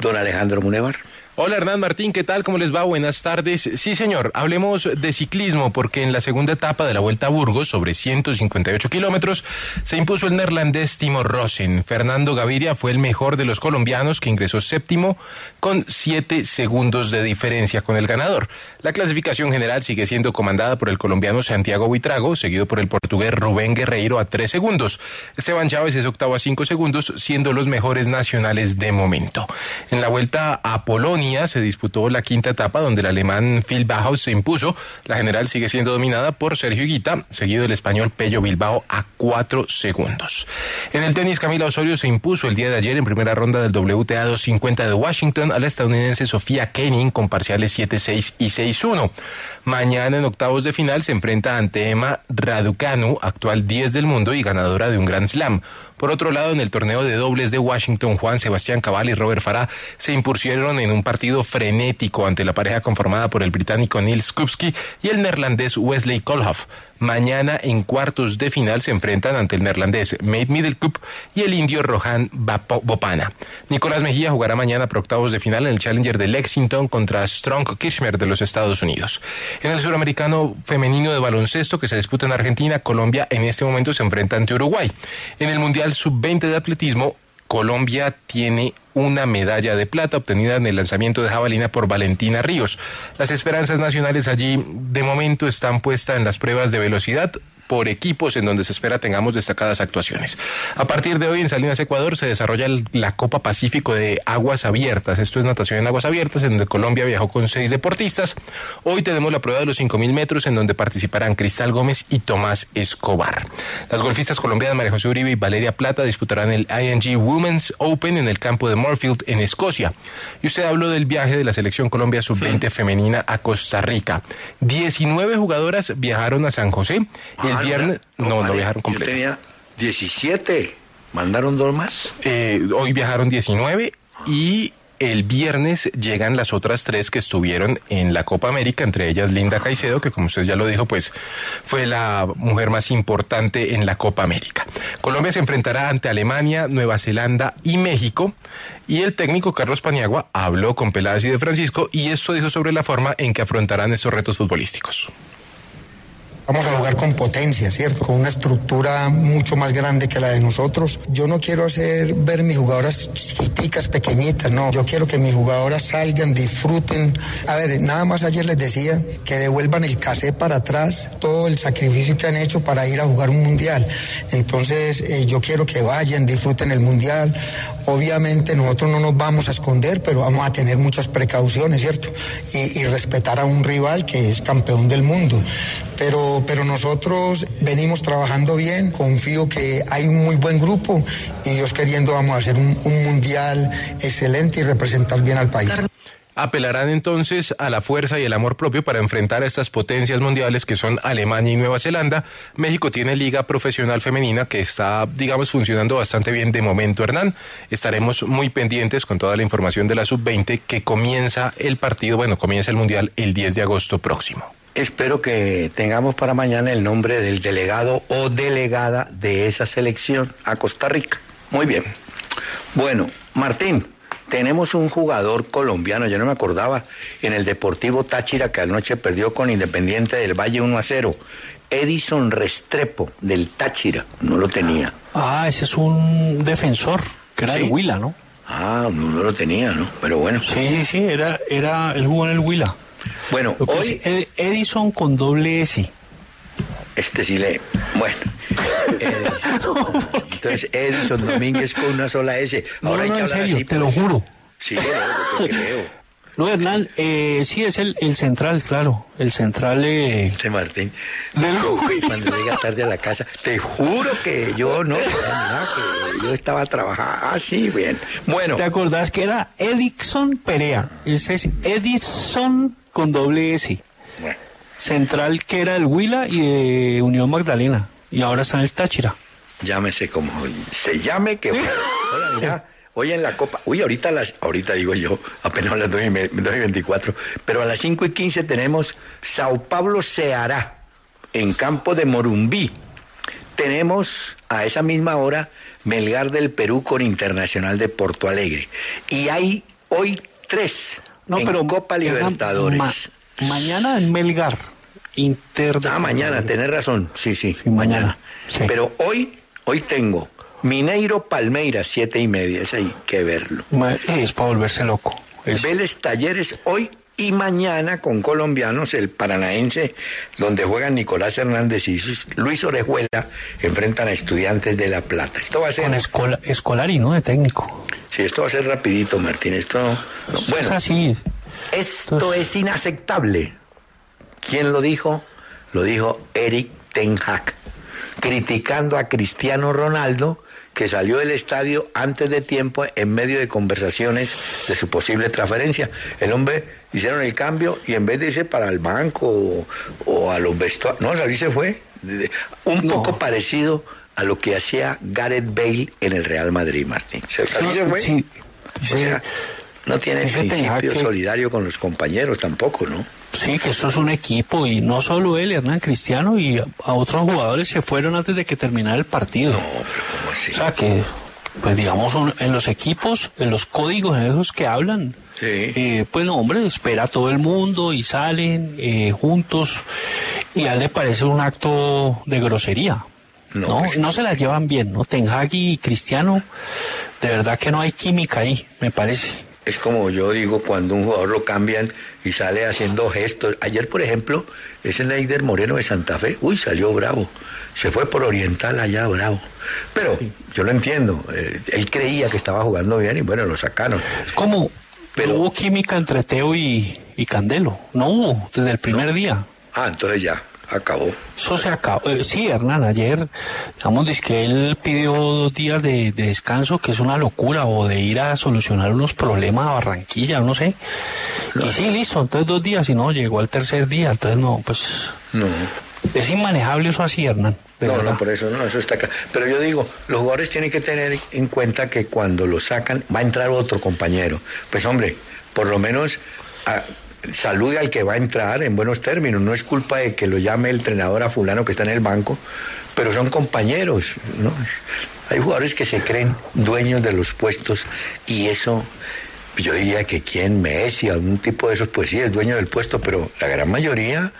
don Alejandro Munevar. Hola Hernán Martín, ¿qué tal? ¿Cómo les va? Buenas tardes. Sí, señor, hablemos de ciclismo porque en la segunda etapa de la Vuelta a Burgos, sobre 158 kilómetros, se impuso el neerlandés Timo Rosen. Fernando Gaviria fue el mejor de los colombianos que ingresó séptimo con 7 segundos de diferencia con el ganador. La clasificación general sigue siendo comandada por el colombiano Santiago Buitrago, seguido por el portugués Rubén Guerreiro a 3 segundos. Esteban Chávez es octavo a 5 segundos, siendo los mejores nacionales de momento. En la Vuelta a Polonia se disputó la quinta etapa donde el alemán Phil Bauhaus se impuso. La general sigue siendo dominada por Sergio Higuita, seguido del español Pello Bilbao a 4 segundos. En el tenis, Camila Osorio se impuso el día de ayer en primera ronda del WTA 250 de Washington a la estadounidense Sofía Kenin con parciales 7-6 y 6-1. Mañana en octavos de final se enfrenta ante Emma Raducanu, actual 10 del mundo y ganadora de un Grand Slam. Por otro lado, en el torneo de dobles de Washington, Juan Sebastián Cabal y Robert Farah se impusieron en un partido frenético ante la pareja conformada por el británico Neil Skupski y el neerlandés Wesley Kolhoff. Mañana en cuartos de final se enfrentan ante el neerlandés Mate Middelkoop y el indio Rohan Bopana. Nicolás Mejía jugará mañana por octavos de final en el Challenger de Lexington contra Strong Kirchner de los Estados Unidos. En el suramericano femenino de baloncesto que se disputa en Argentina, Colombia en este momento se enfrenta ante Uruguay. En el Mundial Sub-20 de atletismo, Colombia tiene una medalla de plata obtenida en el lanzamiento de jabalina por Valentina Ríos. Las esperanzas nacionales allí de momento están puestas en las pruebas de velocidad por equipos en donde se espera tengamos destacadas actuaciones. A partir de hoy en Salinas, Ecuador, se desarrolla el- la Copa Pacífico de Aguas Abiertas. Esto es natación en aguas abiertas, en donde Colombia viajó con seis deportistas. Hoy tenemos la prueba de los 5.000 metros, en donde participarán Cristal Gómez y Tomás Escobar. Las golfistas colombianas María José Uribe y Valeria Plata disputarán el ING Women's Open en el campo de Moorfield, en Escocia. Y usted habló del viaje de la selección Colombia Sub-20 femenina a Costa Rica. 19 jugadoras viajaron a San José. El viernes, no, no, viajaron Yo completas. tenía 17. ¿Mandaron dos más? Eh, hoy viajaron 19 y el viernes llegan las otras tres que estuvieron en la Copa América, entre ellas Linda Caicedo, que como usted ya lo dijo, pues fue la mujer más importante en la Copa América. Colombia se enfrentará ante Alemania, Nueva Zelanda y México. Y el técnico Carlos Paniagua habló con Peláez y de Francisco y esto dijo sobre la forma en que afrontarán estos retos futbolísticos. Vamos a jugar con potencia, ¿cierto? Con una estructura mucho más grande que la de nosotros. Yo no quiero hacer ver mis jugadoras chiquiticas, pequeñitas, no. Yo quiero que mis jugadoras salgan, disfruten. A ver, nada más ayer les decía que devuelvan el casé para atrás, todo el sacrificio que han hecho para ir a jugar un mundial. Entonces, eh, yo quiero que vayan, disfruten el mundial. Obviamente nosotros no nos vamos a esconder, pero vamos a tener muchas precauciones, ¿cierto? Y respetar a un rival que es campeón del mundo. Pero, pero nosotros venimos trabajando bien, confío que hay un muy buen grupo y Dios queriendo vamos a hacer un, un mundial excelente y representar bien al país. Apelarán entonces a la fuerza y el amor propio para enfrentar a estas potencias mundiales que son Alemania y Nueva Zelanda. México tiene liga profesional femenina que está, digamos, funcionando bastante bien de momento, Hernán. Estaremos muy pendientes con toda la información de la sub-20 que comienza el partido, bueno, comienza el mundial el 10 de agosto próximo. Espero que tengamos para mañana el nombre del delegado o delegada de esa selección a Costa Rica. Muy bien. Bueno, Martín, tenemos un jugador colombiano, yo no me acordaba, en el Deportivo Táchira que anoche perdió con Independiente del Valle 1 a 0. Edison Restrepo del Táchira, no lo tenía. Ah, ese es un defensor, que era ¿Sí? el Huila, ¿no? Ah, no, no lo tenía, ¿no? Pero bueno. Sí, sí, sí, era, era, él jugó en el Huila. Bueno, Lo que hoy... es Edison con doble S. Este sí le... Bueno. Edison. Entonces, Edison Domínguez con una sola S. No, Ahora hay no, que en hablar serio, así. te lo pues. juro. Sí, no, te creo. No, Hernán, eh, sí es el, el central, claro. El central eh, Este Martín. Cuando llega tarde a la casa, te juro que yo no, no, que yo estaba trabajando. Ah, sí, bien. Bueno, ¿Te acordás que era Edison Perea? Ese es Edison con doble S. Bueno. Central que era el Huila y de Unión Magdalena. Y ahora está en el Táchira. llámese como se llame que. Oiga, mira, hoy en la Copa, uy, ahorita a las, ahorita digo yo, apenas a las 2 y, me- 2 y 24, pero a las 5 y 15 tenemos Sao Paulo Ceará en campo de Morumbí. Tenemos a esa misma hora Melgar del Perú con Internacional de Porto Alegre. Y hay hoy tres en Copa Hernán, Libertadores. ma- mañana en Melgar. Inter Ah, mañana, tenés razón. Sí, sí, mañana. mañana. Pero hoy, hoy tengo Mineiro Palmeiras, siete y media. Ese hay que verlo. Es para volverse loco. Es- Vélez Talleres hoy y mañana con colombianos, el paranaense, donde juegan Nicolás Hernández y Luis Orejuela, enfrentan a estudiantes de La Plata. Esto va a ser... Con Escola- Escolari, ¿no? De técnico. Sí, esto va a ser rapidito, Martín. Esto... no, Bueno, Es así. Esto es inaceptable. ¿Quién lo dijo? Lo dijo Eric Ten Hag, criticando a Cristiano Ronaldo, que salió del estadio antes de tiempo en medio de conversaciones de su posible transferencia. El hombre hicieron el cambio y en vez de irse para el banco o, o a los vestuarios, no, y se fue. Un poco parecido a lo que hacía Gareth Bale en el Real Madrid, Martín. Se fue. Sí, O sea, no tiene Hag principio que- solidario con los compañeros tampoco, ¿no? Sí, que esto es un equipo y no solo él, Hernán Cristiano y a, otros jugadores se fueron antes de que terminara el partido. O sea que, pues digamos, en los equipos, en los códigos en esos que hablan, eh, pues no, hombre, espera a todo el mundo y salen eh, juntos y a él le parece un acto de grosería. No, no, se las llevan bien, ¿no? Ten Hag y Cristiano, de verdad que no hay química ahí, me parece. Es como yo digo cuando un jugador lo cambian y sale haciendo gestos. Ayer, por ejemplo, ese Neider Moreno de Santa Fe, uy, salió bravo. Se fue por Oriental allá, bravo. Pero yo lo entiendo. eh, él creía que estaba jugando bien y bueno, lo sacaron. ¿Cómo? Pero hubo química entre Teo y, y Candelo. No hubo, desde el primer día. Ah, entonces ya, acabó. Eso se acabó. Eh, sí, Hernán, ayer, digamos, dice que él pidió dos días de, de descanso, que es una locura, o de ir a solucionar unos problemas a Barranquilla, no sé. Y sí, listo, entonces dos días, y no, llegó al tercer día, entonces no, pues... No. Es inmanejable eso así, Hernán. No, no, por eso no, eso está acá. Pero yo digo, los jugadores tienen que tener en cuenta que cuando lo sacan va a entrar otro compañero. Pues hombre, por lo menos a, salude al que va a entrar en buenos términos. No es culpa de que lo llame el entrenador a fulano que está en el banco, pero son compañeros, ¿no? Hay jugadores que se creen dueños de los puestos y eso, yo diría que quien Messi, algún tipo de esos, pues sí, es dueño del puesto, pero la gran mayoría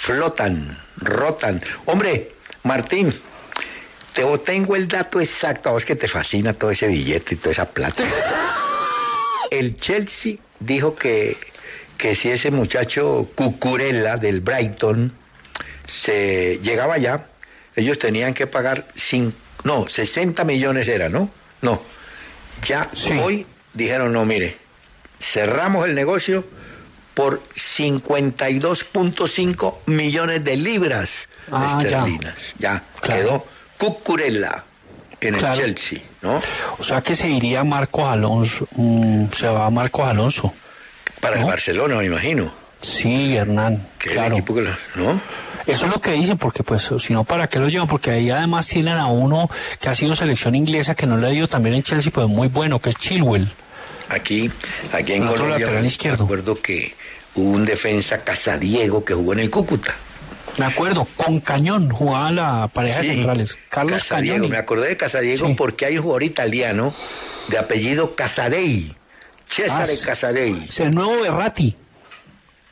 flotan, rotan. Hombre, Martín, te tengo el dato exacto, a vos que te fascina todo ese billete y toda esa plata. El Chelsea dijo que, que si ese muchacho Cucurella del Brighton se llegaba allá, ellos tenían que pagar cinco no, 60 millones era, ¿no? No. Ya hoy dijeron, no, mire, cerramos el negocio por 52.5 millones de libras Ah, ya. esterlinas. Ya, quedó Cucurella en el. Chelsea, ¿no? O sea que se iría Marcos Alonso. mm, se va Marcos Alonso. Para el Barcelona, me imagino. Sí, Hernán. Que claro. el equipo que lo- ¿no? Eso es lo que dicen, porque pues si no, ¿para qué lo llevan? Porque ahí además tienen a uno que ha sido selección inglesa, que no le ha ido también en Chelsea, pues muy bueno, que es Chilwell. Aquí, aquí en Colombia, me acuerdo que hubo un defensa Casadiego que jugó en el Cúcuta. Me acuerdo, con Cañón jugaba la pareja de centrales. Carlos Casadiego, Cañón. me acordé de Casadiego Sí. porque hay un jugador italiano de apellido Casadei, Cesare Ah, Casadei. Es el nuevo Berratti.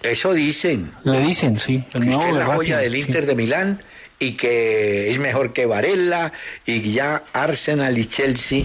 Eso dicen. Le dicen, sí. El que nuevo es la Berratti, joya del sí. Inter de Milán y que es mejor que Varela y ya Arsenal y Chelsea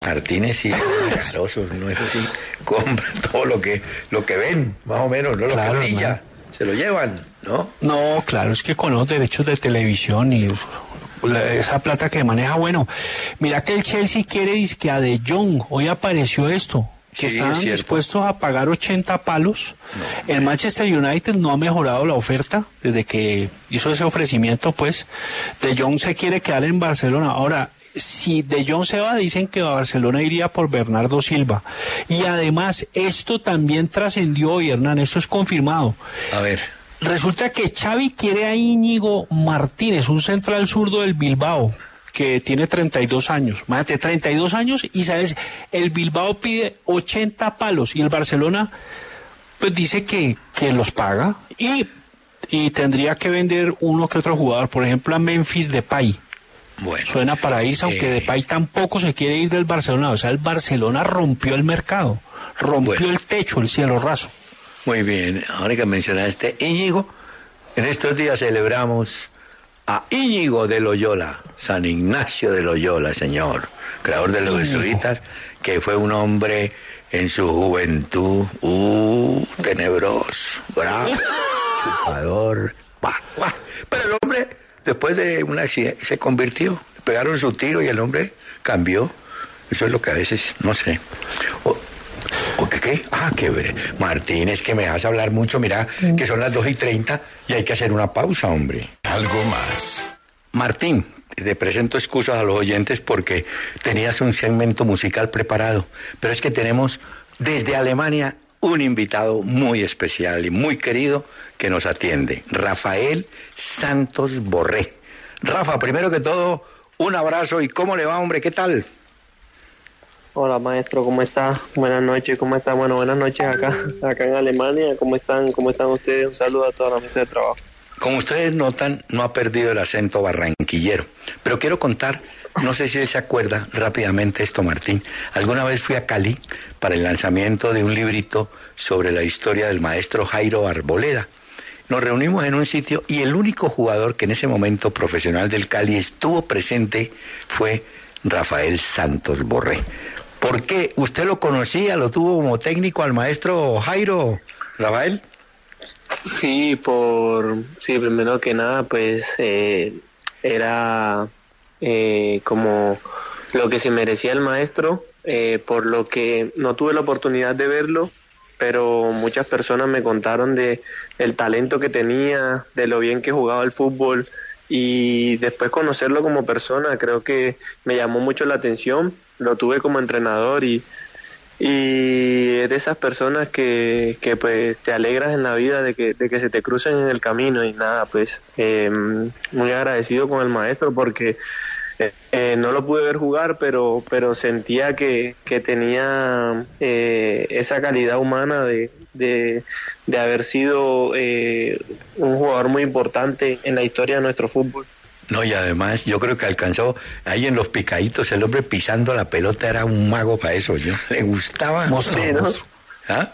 Martínez y Garosos, ¿no? Eso sí, compran todo lo que, lo que ven, más o menos, no lo que brilla. Se lo llevan, ¿no? No, claro, es que con los derechos de televisión y esa plata que maneja, bueno, mira que el Chelsea quiere disque a De Jong, hoy apareció esto, que Sí, están es dispuestos a pagar 80 palos. El Manchester United no ha mejorado la oferta desde que hizo ese ofrecimiento, pues De Jong se quiere quedar en Barcelona. Ahora, si De Jong se va, dicen que a Barcelona iría por Bernardo Silva. Y además, esto también trascendió hoy, Hernán, esto es confirmado. A ver. Resulta que Xavi quiere a Íñigo Martínez, un central zurdo del Bilbao, que tiene 32 años. Imagínate, 32 años y, ¿sabes? El Bilbao pide 80 palos y el Barcelona, pues dice que, que los paga y, y tendría que vender uno que otro jugador, por ejemplo, a Memphis Depay. Bueno. Suena para irse, aunque Eh. Depay tampoco se quiere ir del Barcelona. O sea, el Barcelona rompió el mercado, rompió el techo, el cielo raso. Muy bien, ahora que mencionaste Íñigo, en estos días celebramos a Íñigo de Loyola, San Ignacio de Loyola, señor, creador de los jesuitas, que fue un hombre en su juventud, uh, tenebroso, bravo, chupador, pa, pa. pero el hombre, después de un accidente, se convirtió, pegaron su tiro y el hombre cambió. Eso es lo que a veces, no sé. O- ¿O qué, qué? Ah, qué ver. Martínez, que me dejas hablar mucho. Mira, que son las 2 y 30 y hay que hacer una pausa, hombre. Algo más. Martín, te presento excusas a los oyentes porque tenías un segmento musical preparado. Pero es que tenemos desde Alemania un invitado muy especial y muy querido que nos atiende. Rafael Santos Borré. Rafa, primero que todo, un abrazo y ¿cómo le va, hombre? ¿Qué tal? Hola maestro, ¿cómo está? Buenas noches, ¿cómo está? Bueno, buenas noches acá, acá en Alemania. ¿Cómo están? ¿Cómo están ustedes? Un saludo a toda la mesa de trabajo. Como ustedes notan, no ha perdido el acento barranquillero. Pero quiero contar, no sé si él se acuerda rápidamente esto, Martín. Alguna vez fui a Cali para el lanzamiento de un librito sobre la historia del maestro Jairo Arboleda. Nos reunimos en un sitio y el único jugador que en ese momento profesional del Cali estuvo presente fue Rafael Santos Borré. ¿Por qué? ¿Usted lo conocía, lo tuvo como técnico al maestro Jairo, Rafael? Sí, por sí, primero que nada, pues eh, era eh, como lo que se merecía el maestro, eh, por lo que no tuve la oportunidad de verlo, pero muchas personas me contaron de el talento que tenía, de lo bien que jugaba el fútbol y después conocerlo como persona, creo que me llamó mucho la atención, lo tuve como entrenador y y es de esas personas que, que pues te alegras en la vida de que, de que se te crucen en el camino y nada, pues eh, muy agradecido con el maestro porque eh, eh, no lo pude ver jugar, pero, pero sentía que, que tenía eh, esa calidad humana de, de, de haber sido eh, un jugador muy importante en la historia de nuestro fútbol. No, y además yo creo que alcanzó ahí en los picaditos, el hombre pisando la pelota era un mago para eso, yo le gustaba. Monstruo, Sí, ¿no? monstruo. ¿Ah?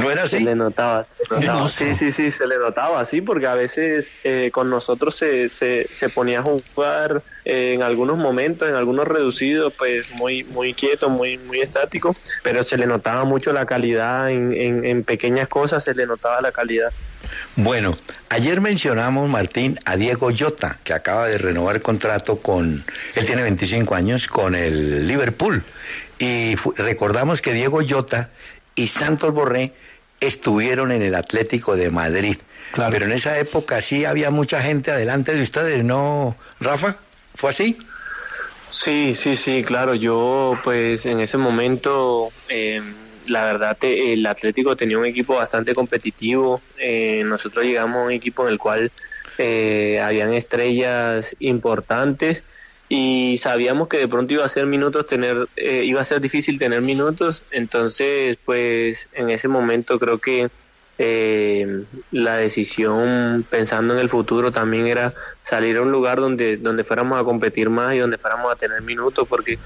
¿No era así? Se le notaba, se le notaba. Sí, sí, sí, se le notaba, sí, porque a veces eh, con nosotros se, se, se ponía a jugar eh, en algunos momentos, en algunos reducidos, pues muy muy quieto, muy muy estático, pero se le notaba mucho la calidad en, en, en pequeñas cosas, se le notaba la calidad. Bueno, ayer mencionamos, Martín, a Diego Llota, que acaba de renovar contrato con, él tiene 25 años, con el Liverpool. Y recordamos que Diego Llota y Santos Borré estuvieron en el Atlético de Madrid. Pero en esa época sí había mucha gente adelante de ustedes, ¿no, Rafa? ¿Fue así? Sí, sí, sí, claro. Yo, pues, en ese momento, eh, la verdad, te- el Atlético tenía un equipo bastante competitivo. Eh, nosotros llegamos a un equipo en el cual eh, habían estrellas importantes y sabíamos que de pronto iba a ser minutos tener, eh, iba a ser difícil tener minutos. Entonces, pues, en ese momento creo que eh, la decisión pensando en el futuro también era salir a un lugar donde donde fuéramos a competir más y donde fuéramos a tener minutos porque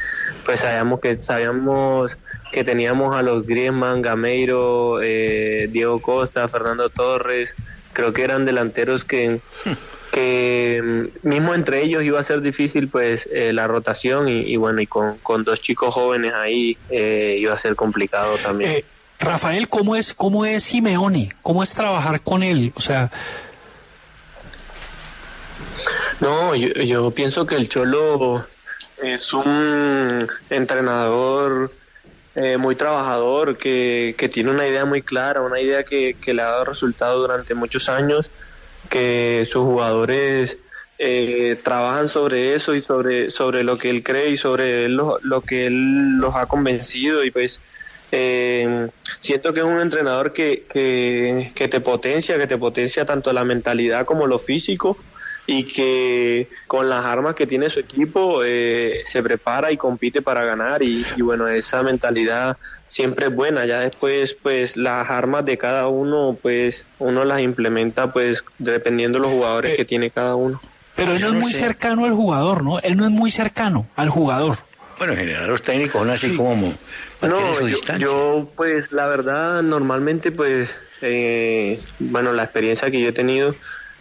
pues sabíamos que sabíamos que teníamos a los Griezmann, Gameiro, eh, Diego Costa, Fernando Torres, creo que eran delanteros que que mm, mismo entre ellos iba a ser difícil pues eh, la rotación y, y bueno y con, con dos chicos jóvenes ahí eh, iba a ser complicado también. Eh, Rafael, ¿cómo es, ¿cómo es Simeone? ¿Cómo es trabajar con él? O sea, No, yo, yo pienso que el Cholo es un entrenador eh, muy trabajador, que, que tiene una idea muy clara, una idea que, que le ha dado resultado durante muchos años, que sus jugadores eh, trabajan sobre eso y sobre, sobre lo que él cree y sobre lo, lo que él los ha convencido y pues eh, siento que es un entrenador que, que, que te potencia, que te potencia tanto la mentalidad como lo físico y que con las armas que tiene su equipo eh, se prepara y compite para ganar y, y bueno esa mentalidad siempre es buena ya después pues las armas de cada uno pues uno las implementa pues dependiendo de los jugadores que tiene cada uno pero él no es muy cercano al jugador, ¿no? Él no es muy cercano al jugador. Bueno, en general los técnicos son así como No, su yo, distancia. yo, pues la verdad normalmente pues eh, bueno la experiencia que yo he tenido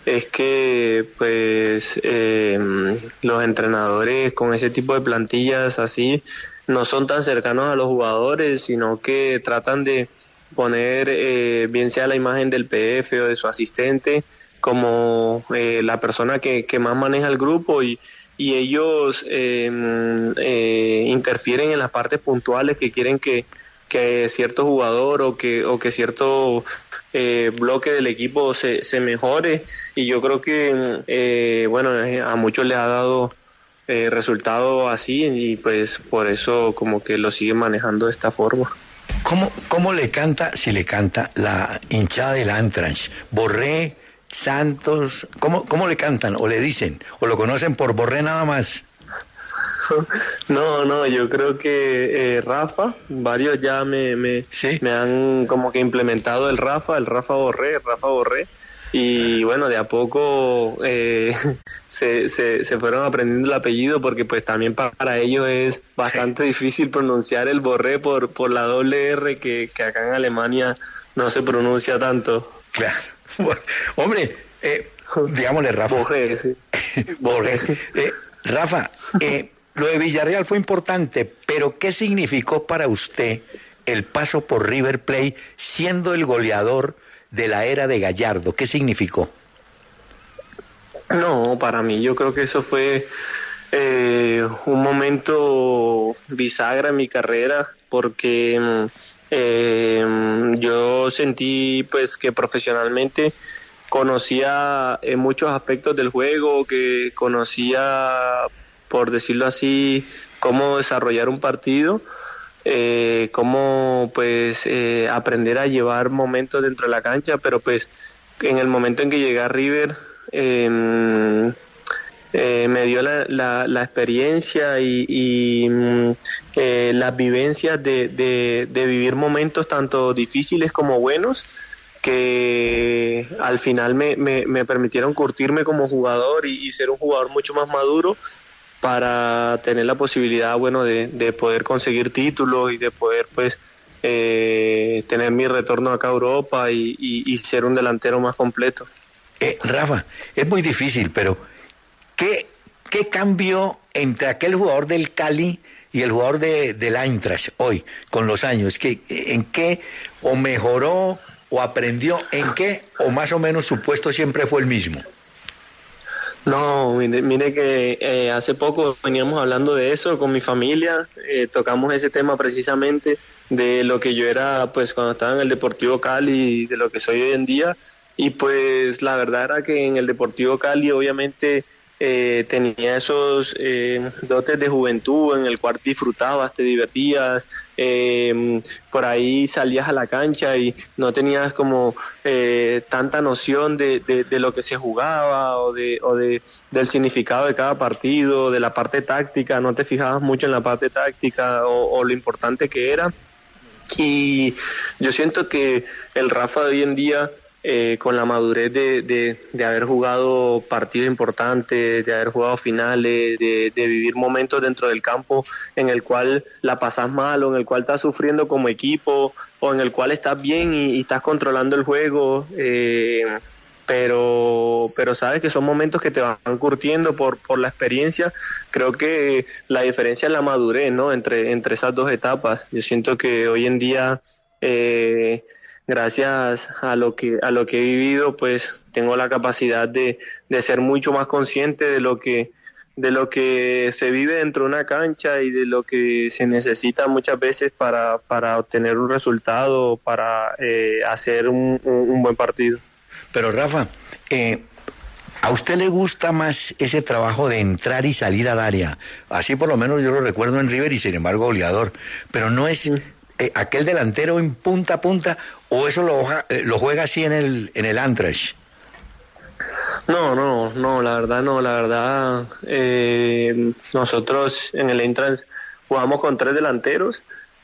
es que pues eh, los entrenadores con ese tipo de plantillas así no son tan cercanos a los jugadores sino que tratan de poner eh, bien sea la imagen del PF o de su asistente como eh, la persona que, que más maneja el grupo y, y ellos eh, eh, interfieren en las partes puntuales que quieren que, que cierto jugador o que, o que cierto eh, bloque del equipo se, se mejore y yo creo que eh, bueno eh, a muchos les ha dado eh, resultado así y pues por eso como que lo siguen manejando de esta forma. ¿Cómo, ¿Cómo le canta, si le canta, la hinchada del Antrax? Borré, Santos, ¿cómo, ¿cómo le cantan? ¿O le dicen? ¿O lo conocen por Borré nada más? No, no, yo creo que eh, Rafa, varios ya me, me, me han como que implementado el Rafa, el Rafa Borré, el Rafa Borré. Y bueno, de a poco eh, se, se, se fueron aprendiendo el apellido porque pues también para ellos es bastante difícil pronunciar el Borré por, por la doble R que, que acá en Alemania no se pronuncia tanto. Claro. Hombre, eh, digámosle Rafa. Borré, sí. Borré. Eh, Rafa, eh, lo de Villarreal fue importante, pero ¿qué significó para usted el paso por River Plate siendo el goleador de la era de Gallardo? ¿Qué significó? No, para mí yo creo que eso fue eh, un momento bisagra en mi carrera porque mm, eh, yo sentí pues que profesionalmente conocía en muchos aspectos del juego, que conocía, por decirlo así, cómo desarrollar un partido, eh, cómo pues eh, aprender a llevar momentos dentro de la cancha, pero pues en el momento en que llegué a River em, eh, me dio la, la, experiencia y, mm, eh, las vivencias de, de, vivir momentos tanto difíciles como buenos que al final me, me, permitieron curtirme como jugador y, ser un jugador mucho más maduro para tener la posibilidad bueno de, de poder conseguir títulos y de poder pues eh, tener mi retorno acá a Europa y, y, ser un delantero más completo. Eh, Rafa, es muy difícil, pero ¿qué, ¿qué cambió entre aquel jugador del Cali y el jugador de, del Eintracht hoy, con los años? ¿Qué, ¿En qué o mejoró o aprendió en qué o más o menos su puesto siempre fue el mismo? No, mire, mire que eh, hace poco veníamos hablando de eso con mi familia, eh, tocamos ese tema precisamente de lo que yo era pues cuando estaba en el Deportivo Cali, de lo que soy hoy en día, y pues la verdad era que en el Deportivo Cali obviamente eh, tenía esos eh, dotes de juventud en el cual disfrutabas, te divertías, eh, por ahí salías a la cancha y no tenías como eh, tanta noción de, de, lo que se jugaba o, de, o de, del significado de cada partido, de la parte táctica, no te fijabas mucho en la parte táctica o, o lo importante que era. Y yo siento que el Rafa de hoy en día eh, con la madurez de, de, de, haber jugado partidos importantes, de haber jugado finales, de, de, vivir momentos dentro del campo en el cual la pasas mal o en el cual estás sufriendo como equipo o en el cual estás bien y, estás controlando el juego. Eh, pero pero sabes que son momentos que te van curtiendo por, por la experiencia creo que la diferencia es la madurez no entre entre esas dos etapas yo siento que hoy en día eh, gracias a lo que a lo que he vivido pues tengo la capacidad de, de ser mucho más consciente de lo que de lo que se vive dentro de una cancha y de lo que se necesita muchas veces para, para obtener un resultado, para eh, hacer un, un, un, buen partido. Pero Rafa, eh, ¿a usted le gusta más ese trabajo de entrar y salir al área? Así por lo menos yo lo recuerdo en River y sin embargo goleador, pero no es eh, aquel delantero en punta a punta o eso lo, eh, lo juega así en el, en el Antrash? No, no, no, la verdad no, la verdad eh, nosotros en el Entrance jugamos con tres delanteros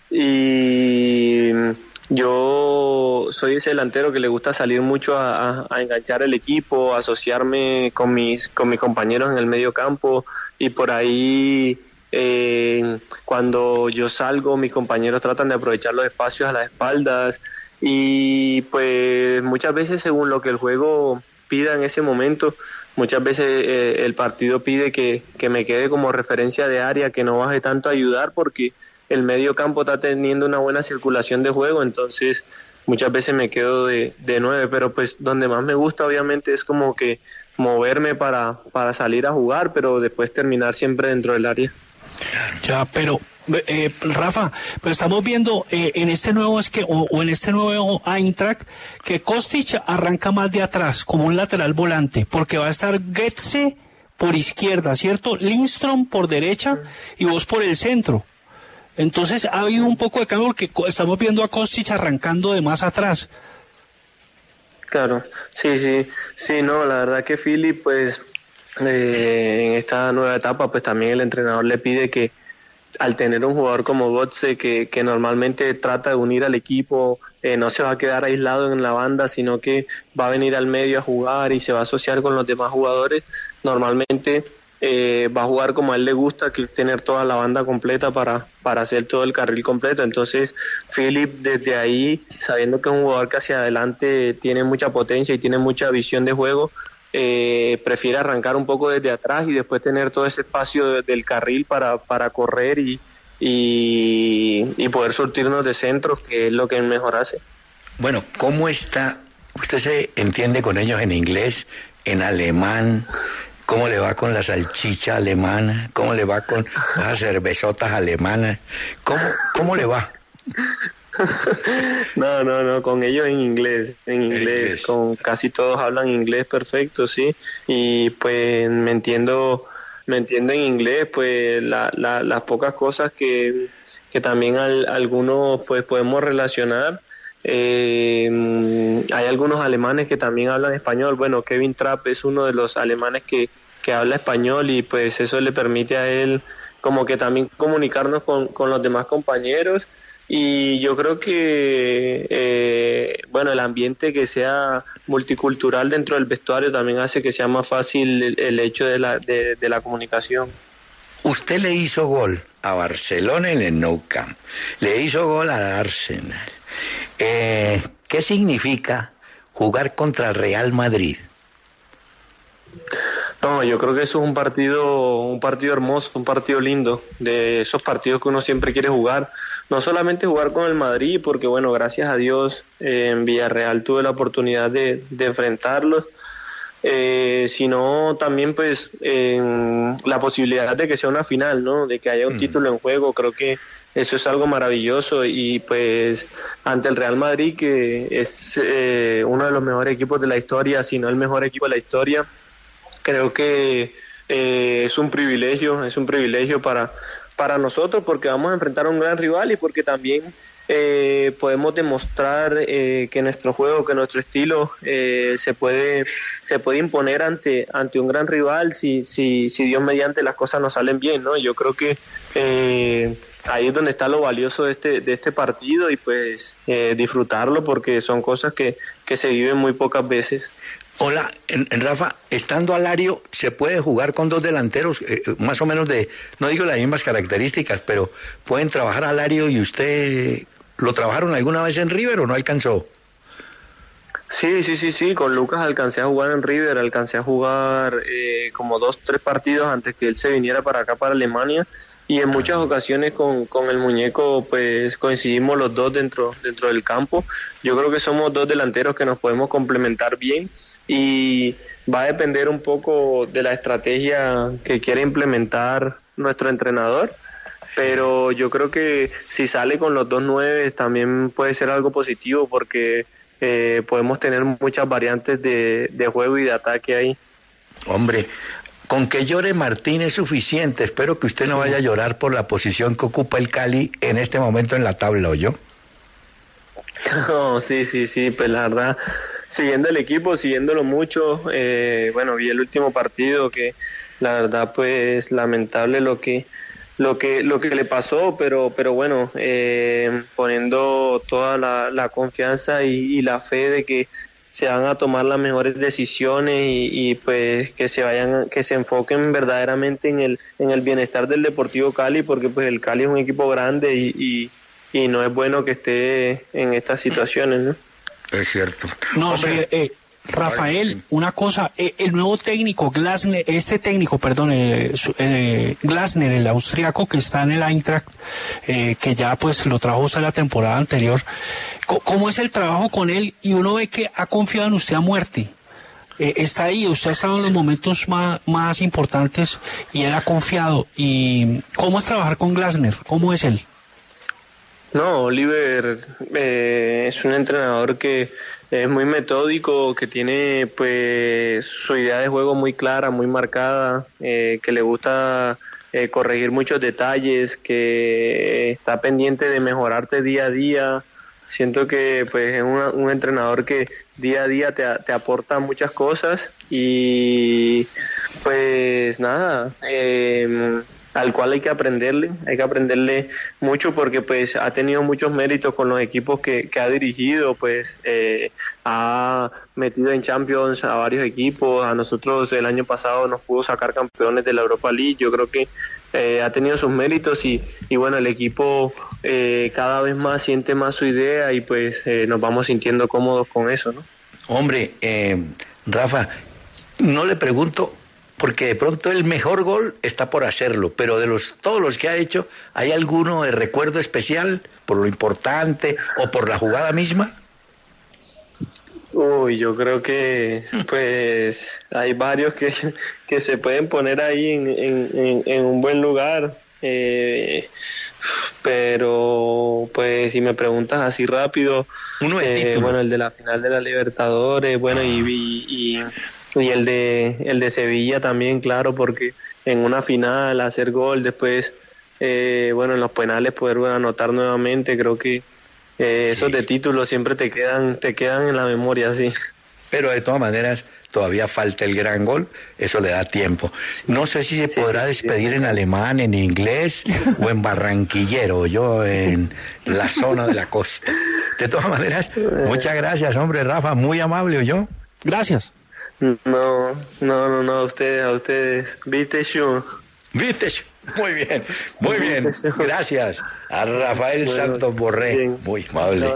y yo soy ese delantero que le gusta salir mucho a, a, a, enganchar el equipo, asociarme con mis, con mis compañeros en el medio campo y por ahí eh, cuando yo salgo mis compañeros tratan de aprovechar los espacios a las espaldas y pues muchas veces según lo que el juego pida en ese momento, muchas veces eh, el partido pide que, que me quede como referencia de área, que no baje tanto a ayudar porque el medio campo está teniendo una buena circulación de juego, entonces muchas veces me quedo de, de nueve, pero pues donde más me gusta obviamente es como que moverme para, para salir a jugar, pero después terminar siempre dentro del área. Ya, pero eh, Rafa, pero estamos viendo eh, en este nuevo es que o, en este nuevo Eintracht que Kostic arranca más de atrás como un lateral volante, porque va a estar Getze por izquierda, ¿cierto? Lindstrom por derecha y vos por el centro. Entonces ha habido un poco de cambio porque estamos viendo a Kostic arrancando de más atrás. Claro, sí, sí, sí, no, la verdad que Philip, pues eh, en esta nueva etapa, pues también el entrenador le pide que al tener un jugador como Gotze que, que normalmente trata de unir al equipo, eh, no se va a quedar aislado en la banda, sino que va a venir al medio a jugar y se va a asociar con los demás jugadores, normalmente eh, va a jugar como a él le gusta, que es tener toda la banda completa para, para hacer todo el carril completo. Entonces, Philip desde ahí, sabiendo que es un jugador que hacia adelante tiene mucha potencia y tiene mucha visión de juego, eh, prefiere arrancar un poco desde atrás y después tener todo ese espacio de- del carril para, para correr y, y, y poder surtirnos de centros, que es lo que él mejor hace. Bueno, ¿cómo está? ¿Usted se entiende con ellos en inglés, en alemán? ¿Cómo le va con la salchicha alemana? ¿Cómo le va con las cervezotas alemanas? ¿Cómo, cómo le va? No, no, no, con ellos en inglés, en inglés, con casi todos hablan inglés perfecto, sí, y pues me entiendo, me entiendo en inglés, pues la, la- las pocas cosas que, que también al- algunos pues podemos relacionar. Eh, hay algunos alemanes que también hablan español. Bueno, Kevin Trapp es uno de los alemanes que, que habla español y pues eso le permite a él como que también comunicarnos con, con los demás compañeros y yo creo que eh, bueno el ambiente que sea multicultural dentro del vestuario también hace que sea más fácil el, el hecho de la, de, de la comunicación. Usted le hizo gol a Barcelona en el Nou Camp, le hizo gol al Arsenal. Eh, ¿Qué significa jugar contra el Real Madrid? No, yo creo que eso es un partido, un partido hermoso, un partido lindo, de esos partidos que uno siempre quiere jugar. No solamente jugar con el Madrid, porque bueno, gracias a Dios eh, en Villarreal tuve la oportunidad de, de enfrentarlos, eh, sino también pues la posibilidad de que sea una final, ¿no? De que haya un título en juego, creo que eso es algo maravilloso y pues ante el Real Madrid que es eh, uno de los mejores equipos de la historia, si no el mejor equipo de la historia, creo que eh, es un privilegio, es un privilegio para, para nosotros porque vamos a enfrentar a un gran rival y porque también eh, podemos demostrar eh, que nuestro juego, que nuestro estilo eh, se puede se puede imponer ante ante un gran rival si si si Dios mediante las cosas nos salen bien, ¿no? Yo creo que eh, ahí es donde está lo valioso de este de este partido y pues eh, disfrutarlo porque son cosas que que se viven muy pocas veces. Hola, en- en Rafa, estando Alario, ¿se puede jugar con dos delanteros eh, eh, más o menos de, no digo las mismas características, pero pueden trabajar Alario y usted, ¿lo trabajaron alguna vez en River o no alcanzó? Sí, sí, sí, sí, con Lucas alcancé a jugar en River, alcancé a jugar eh, como dos, tres partidos antes que él se viniera para acá, para Alemania, y en muchas ocasiones con, con el muñeco pues coincidimos los dos dentro, dentro del campo. Yo creo que somos dos delanteros que nos podemos complementar bien y va a depender un poco de la estrategia que quiere implementar nuestro entrenador pero yo creo que si sale con los dos nueve también puede ser algo positivo porque eh, podemos tener muchas variantes de, de juego y de ataque ahí. Hombre, con que llore Martín es suficiente. Espero que usted no vaya a llorar por la posición que ocupa el Cali en este momento en la tabla, ¿o yo? No, sí, sí, sí, pues la verdad, siguiendo el equipo, siguiéndolo mucho, eh, bueno, vi el último partido que la verdad pues lamentable lo que lo que lo que le pasó, pero pero bueno, eh, poniendo toda la, confianza y, la fe de que se van a tomar las mejores decisiones y, y, pues que se vayan que se enfoquen verdaderamente en el en el bienestar del Deportivo Cali porque pues el Cali es un equipo grande y, y no es bueno que esté en estas situaciones ¿no? Es cierto. No, sí, eh, Rafael, una cosa, eh, el nuevo técnico, Glasner, este técnico, perdón, eh, eh, Glasner, el austriaco que está en el Eintracht, eh, que ya pues lo trajo usted la temporada anterior, ¿cómo es el trabajo con él? Y uno ve que ha confiado en usted a muerte. Está ahí, usted ha estado en los momentos más, más importantes y él ha confiado. ¿Y cómo es trabajar con Glasner? ¿Cómo es él? No, Oliver eh, es un entrenador que es muy metódico, que tiene pues su idea de juego muy clara, muy marcada, eh, que le gusta eh, corregir muchos detalles, que está pendiente de mejorarte día a día. Siento que pues es un entrenador que día a día te, te aporta muchas cosas y Pues nada, eh, al cual hay que aprenderle, hay que aprenderle mucho porque pues ha tenido muchos méritos con los equipos que, que ha dirigido, pues eh, ha metido en Champions a varios equipos, a nosotros el año pasado nos pudo sacar campeones de la Europa League, yo creo que eh, ha tenido sus méritos y, y bueno, el equipo eh, cada vez más siente más su idea y pues eh, nos vamos sintiendo cómodos con eso, ¿no? Hombre, eh, Rafa, no le pregunto porque de pronto el mejor gol está por hacerlo, pero de los todos los que ha hecho, ¿hay alguno de recuerdo especial por lo importante o por la jugada misma? Uy, yo creo que pues hay varios que, que se pueden poner ahí en, en, un buen lugar. Eh, pero pues si me preguntas así rápido, Uno de eh, bueno, el de la final de la Libertadores, bueno, y, y, y, y el de el de Sevilla también, claro, porque en una final hacer gol, después, eh, bueno, en los penales poder anotar nuevamente, creo que eh, esos de título siempre te quedan te quedan en la memoria, sí. Pero de todas maneras, todavía falta el gran gol, eso le da tiempo. No sé si se podrá despedir en alemán, en inglés o en barranquillero, yo en la zona de la costa. De todas maneras, muchas gracias, hombre, Rafa, muy amable, yo. Gracias. No, no, no, no, a ustedes, a ustedes. Viste. Viste, muy bien, muy bien, gracias a Rafael Bueno, Santos Borré, muy amable.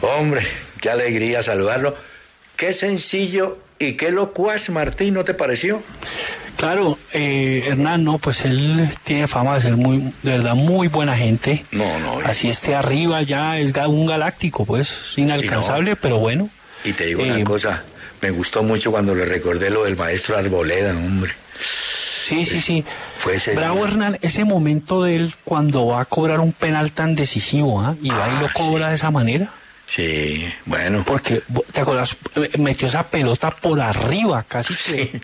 Hombre, qué alegría saludarlo. Qué sencillo y qué locuaz, Martín, ¿no te pareció? Claro, eh, Hernán, no, pues él tiene fama de ser muy, de verdad, muy buena gente. No, no. Así esté arriba ya es un galáctico, pues, inalcanzable, pero bueno. Y te digo Eh, una cosa, me gustó mucho cuando le recordé lo del maestro Arboleda, hombre. Sí, sí, sí. Fue ese Bravo día. Hernán, ese momento de él cuando va a cobrar un penal tan decisivo, ¿ah? Y va y lo Ah, cobra de esa manera. Sí, bueno. Porque, ¿te acuerdas? Eh, Metió esa pelota por arriba, casi que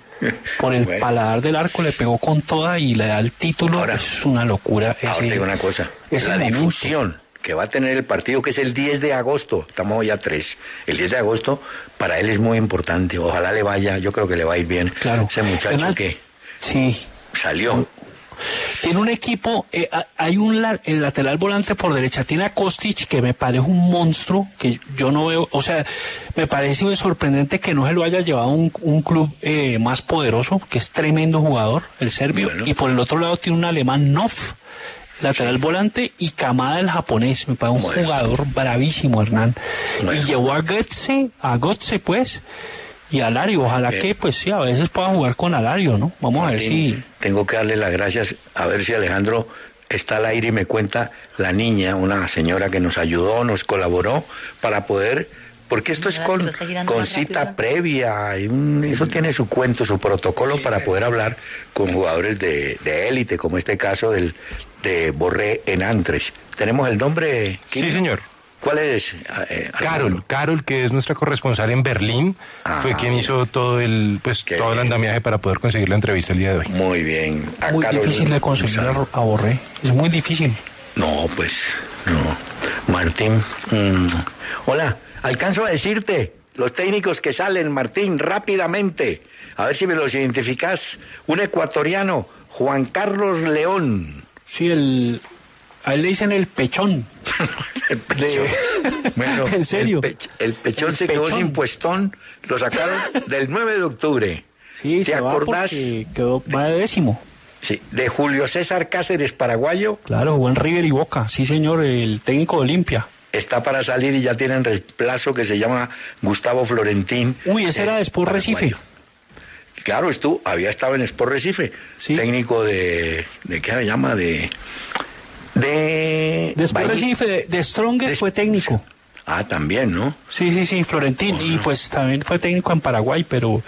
por el Bueno. paladar del arco, le pegó con toda y le da el título. es una locura. Ahora ese- te digo una cosa, la difusión que va a tener el partido, que es el 10 de agosto, estamos hoy a 3, el 10 de agosto para él es muy importante, ojalá le vaya, yo creo que le va a ir bien. Claro. Ese muchacho que Sí. salió. Tiene un equipo, eh, ha- hay un el lateral volante por derecha, tiene a Kostic, que me parece un monstruo, que yo no veo, o sea, me parece sorprendente que no se lo haya llevado un, un club eh, más poderoso, que es tremendo jugador, el serbio, y por el otro lado tiene un alemán Noff, lateral volante, y Kamada el japonés, me parece un jugador bravísimo, Hernán. Y llevó a Götze, a Götze pues, y a Alario, ojalá Bien. que pues sí, a veces pueda jugar con Alario, ¿no? Vamos a ver si... Tengo que darle las gracias, a ver si Alejandro está al aire y me cuenta la niña, una señora que nos ayudó, nos colaboró para poder, porque esto es con, con cita previa, un- eso tiene su cuento, su protocolo para poder hablar con jugadores de, de élite, como este caso del de Borré en Antres. ¿Tenemos el nombre? Sí, señor. ¿Cuál es? Eh, Carol, Carol, que es nuestra corresponsal en Berlín, Ah, fue quien hizo todo el, pues, todo el andamiaje para poder conseguir la entrevista el día de hoy. Muy bien. A muy Carol, difícil de conseguir a, a Borré. Es muy difícil. No, pues, no. Martín, mm, hola, alcanzo a decirte los técnicos que salen, Martín, rápidamente. A ver si me los identificás. Un ecuatoriano, Juan Carlos León. Sí, el. A él le dicen el pechón. el pechón. Bueno, ¿En serio? El, pech- el pechón El se quedó sin puestón, lo sacaron del 9 de octubre. Sí, ¿Te se va acordás? porque quedó va de décimo. Sí, de Julio César Cáceres, paraguayo. Claro, buen River y Boca. Sí, señor, el técnico de Olimpia. Está para salir y ya tienen reemplazo que se llama Gustavo Florentín. Uy, ese era de Sport Recife. Claro, estuvo, había estado en Sport Recife, técnico de, de qué se llama de de Bahía. Recife, de, de Stronger fue técnico. Ah, también, ¿no? Sí, sí, sí, Florentín. Y pues también fue técnico en Paraguay, pero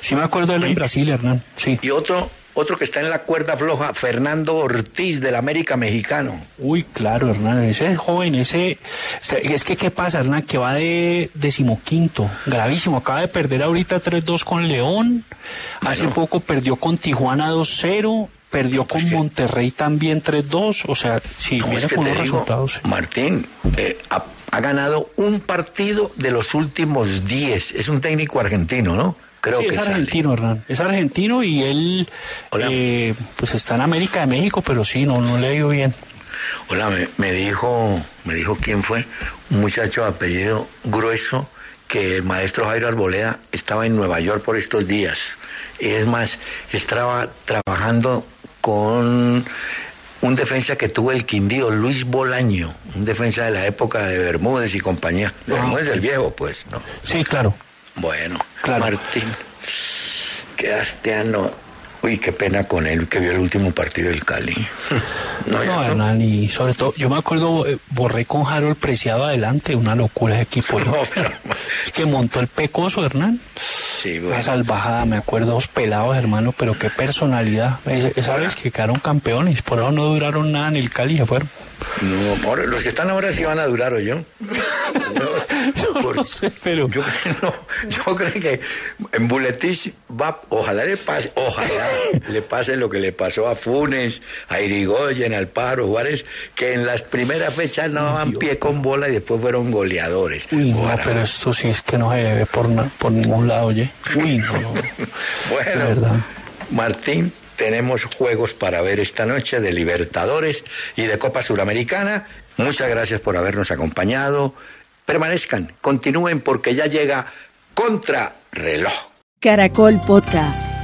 sí me acuerdo de él en Brasil, Hernán. Sí. Y otro otro que está en la cuerda floja, Fernando Ortiz del América Mexicano. Uy, claro, Hernán, ese joven, ese... se- Es que, ¿qué pasa, Hernán? Que va de decimoquinto, gravísimo. Acaba de perder ahorita 3-2 con León. Hace poco perdió con Tijuana 2-0. Perdió con Monterrey también 3-2. O sea, sí, No, mira es con los digo, resultados. Martín, eh, ha, ha ganado un partido de los últimos 10. Es un técnico argentino, ¿no? Creo Sí, que es sale. argentino, Hernán. Es argentino y él eh, pues está en América de México, pero sí, no, no le ha ido bien. Hola, me, me dijo, me dijo quién fue, un muchacho de apellido grueso que el maestro Jairo Arboleda estaba en Nueva York por estos días. Y es más, estaba trabajando con un defensa que tuvo el Quindío, Luis Bolaño, un defensa de la época de Bermúdez y compañía. De Bermúdez el viejo, pues, ¿no? Sí, claro. Bueno, Martín, quedaste a no. Uy, qué pena con él que vio el último partido del Cali. No, Hernán, y sobre todo, yo me acuerdo, eh, borré con Harold Preciado adelante, una locura ese equipo. ¿no? Es que montó el pecoso, Hernán. Sí, Una salvajada, me acuerdo, dos pelados, hermano, pero qué personalidad. Es- Esa vez que quedaron campeones, por eso no duraron nada en el Cali, se fueron. No, ahora, los que están ahora sí van a durar, ¿o yo? no sé, pero... Yo, no, yo creo que en Buletich va, ojalá le pase, ojalá le pase lo que le pasó a Funes, a Irigoyen, al Pájaro Juárez, que en las primeras fechas no daban pie con bola y después fueron goleadores. Uy, no, pero esto sí es que no se debe por, por ningún lado, oye. Uy, no. Bueno, Martín, tenemos juegos para ver esta noche de Libertadores y de Copa Suramericana. Muchas gracias por habernos acompañado. Permanezcan, continúen porque ya llega Contra Reloj. Caracol Podcast.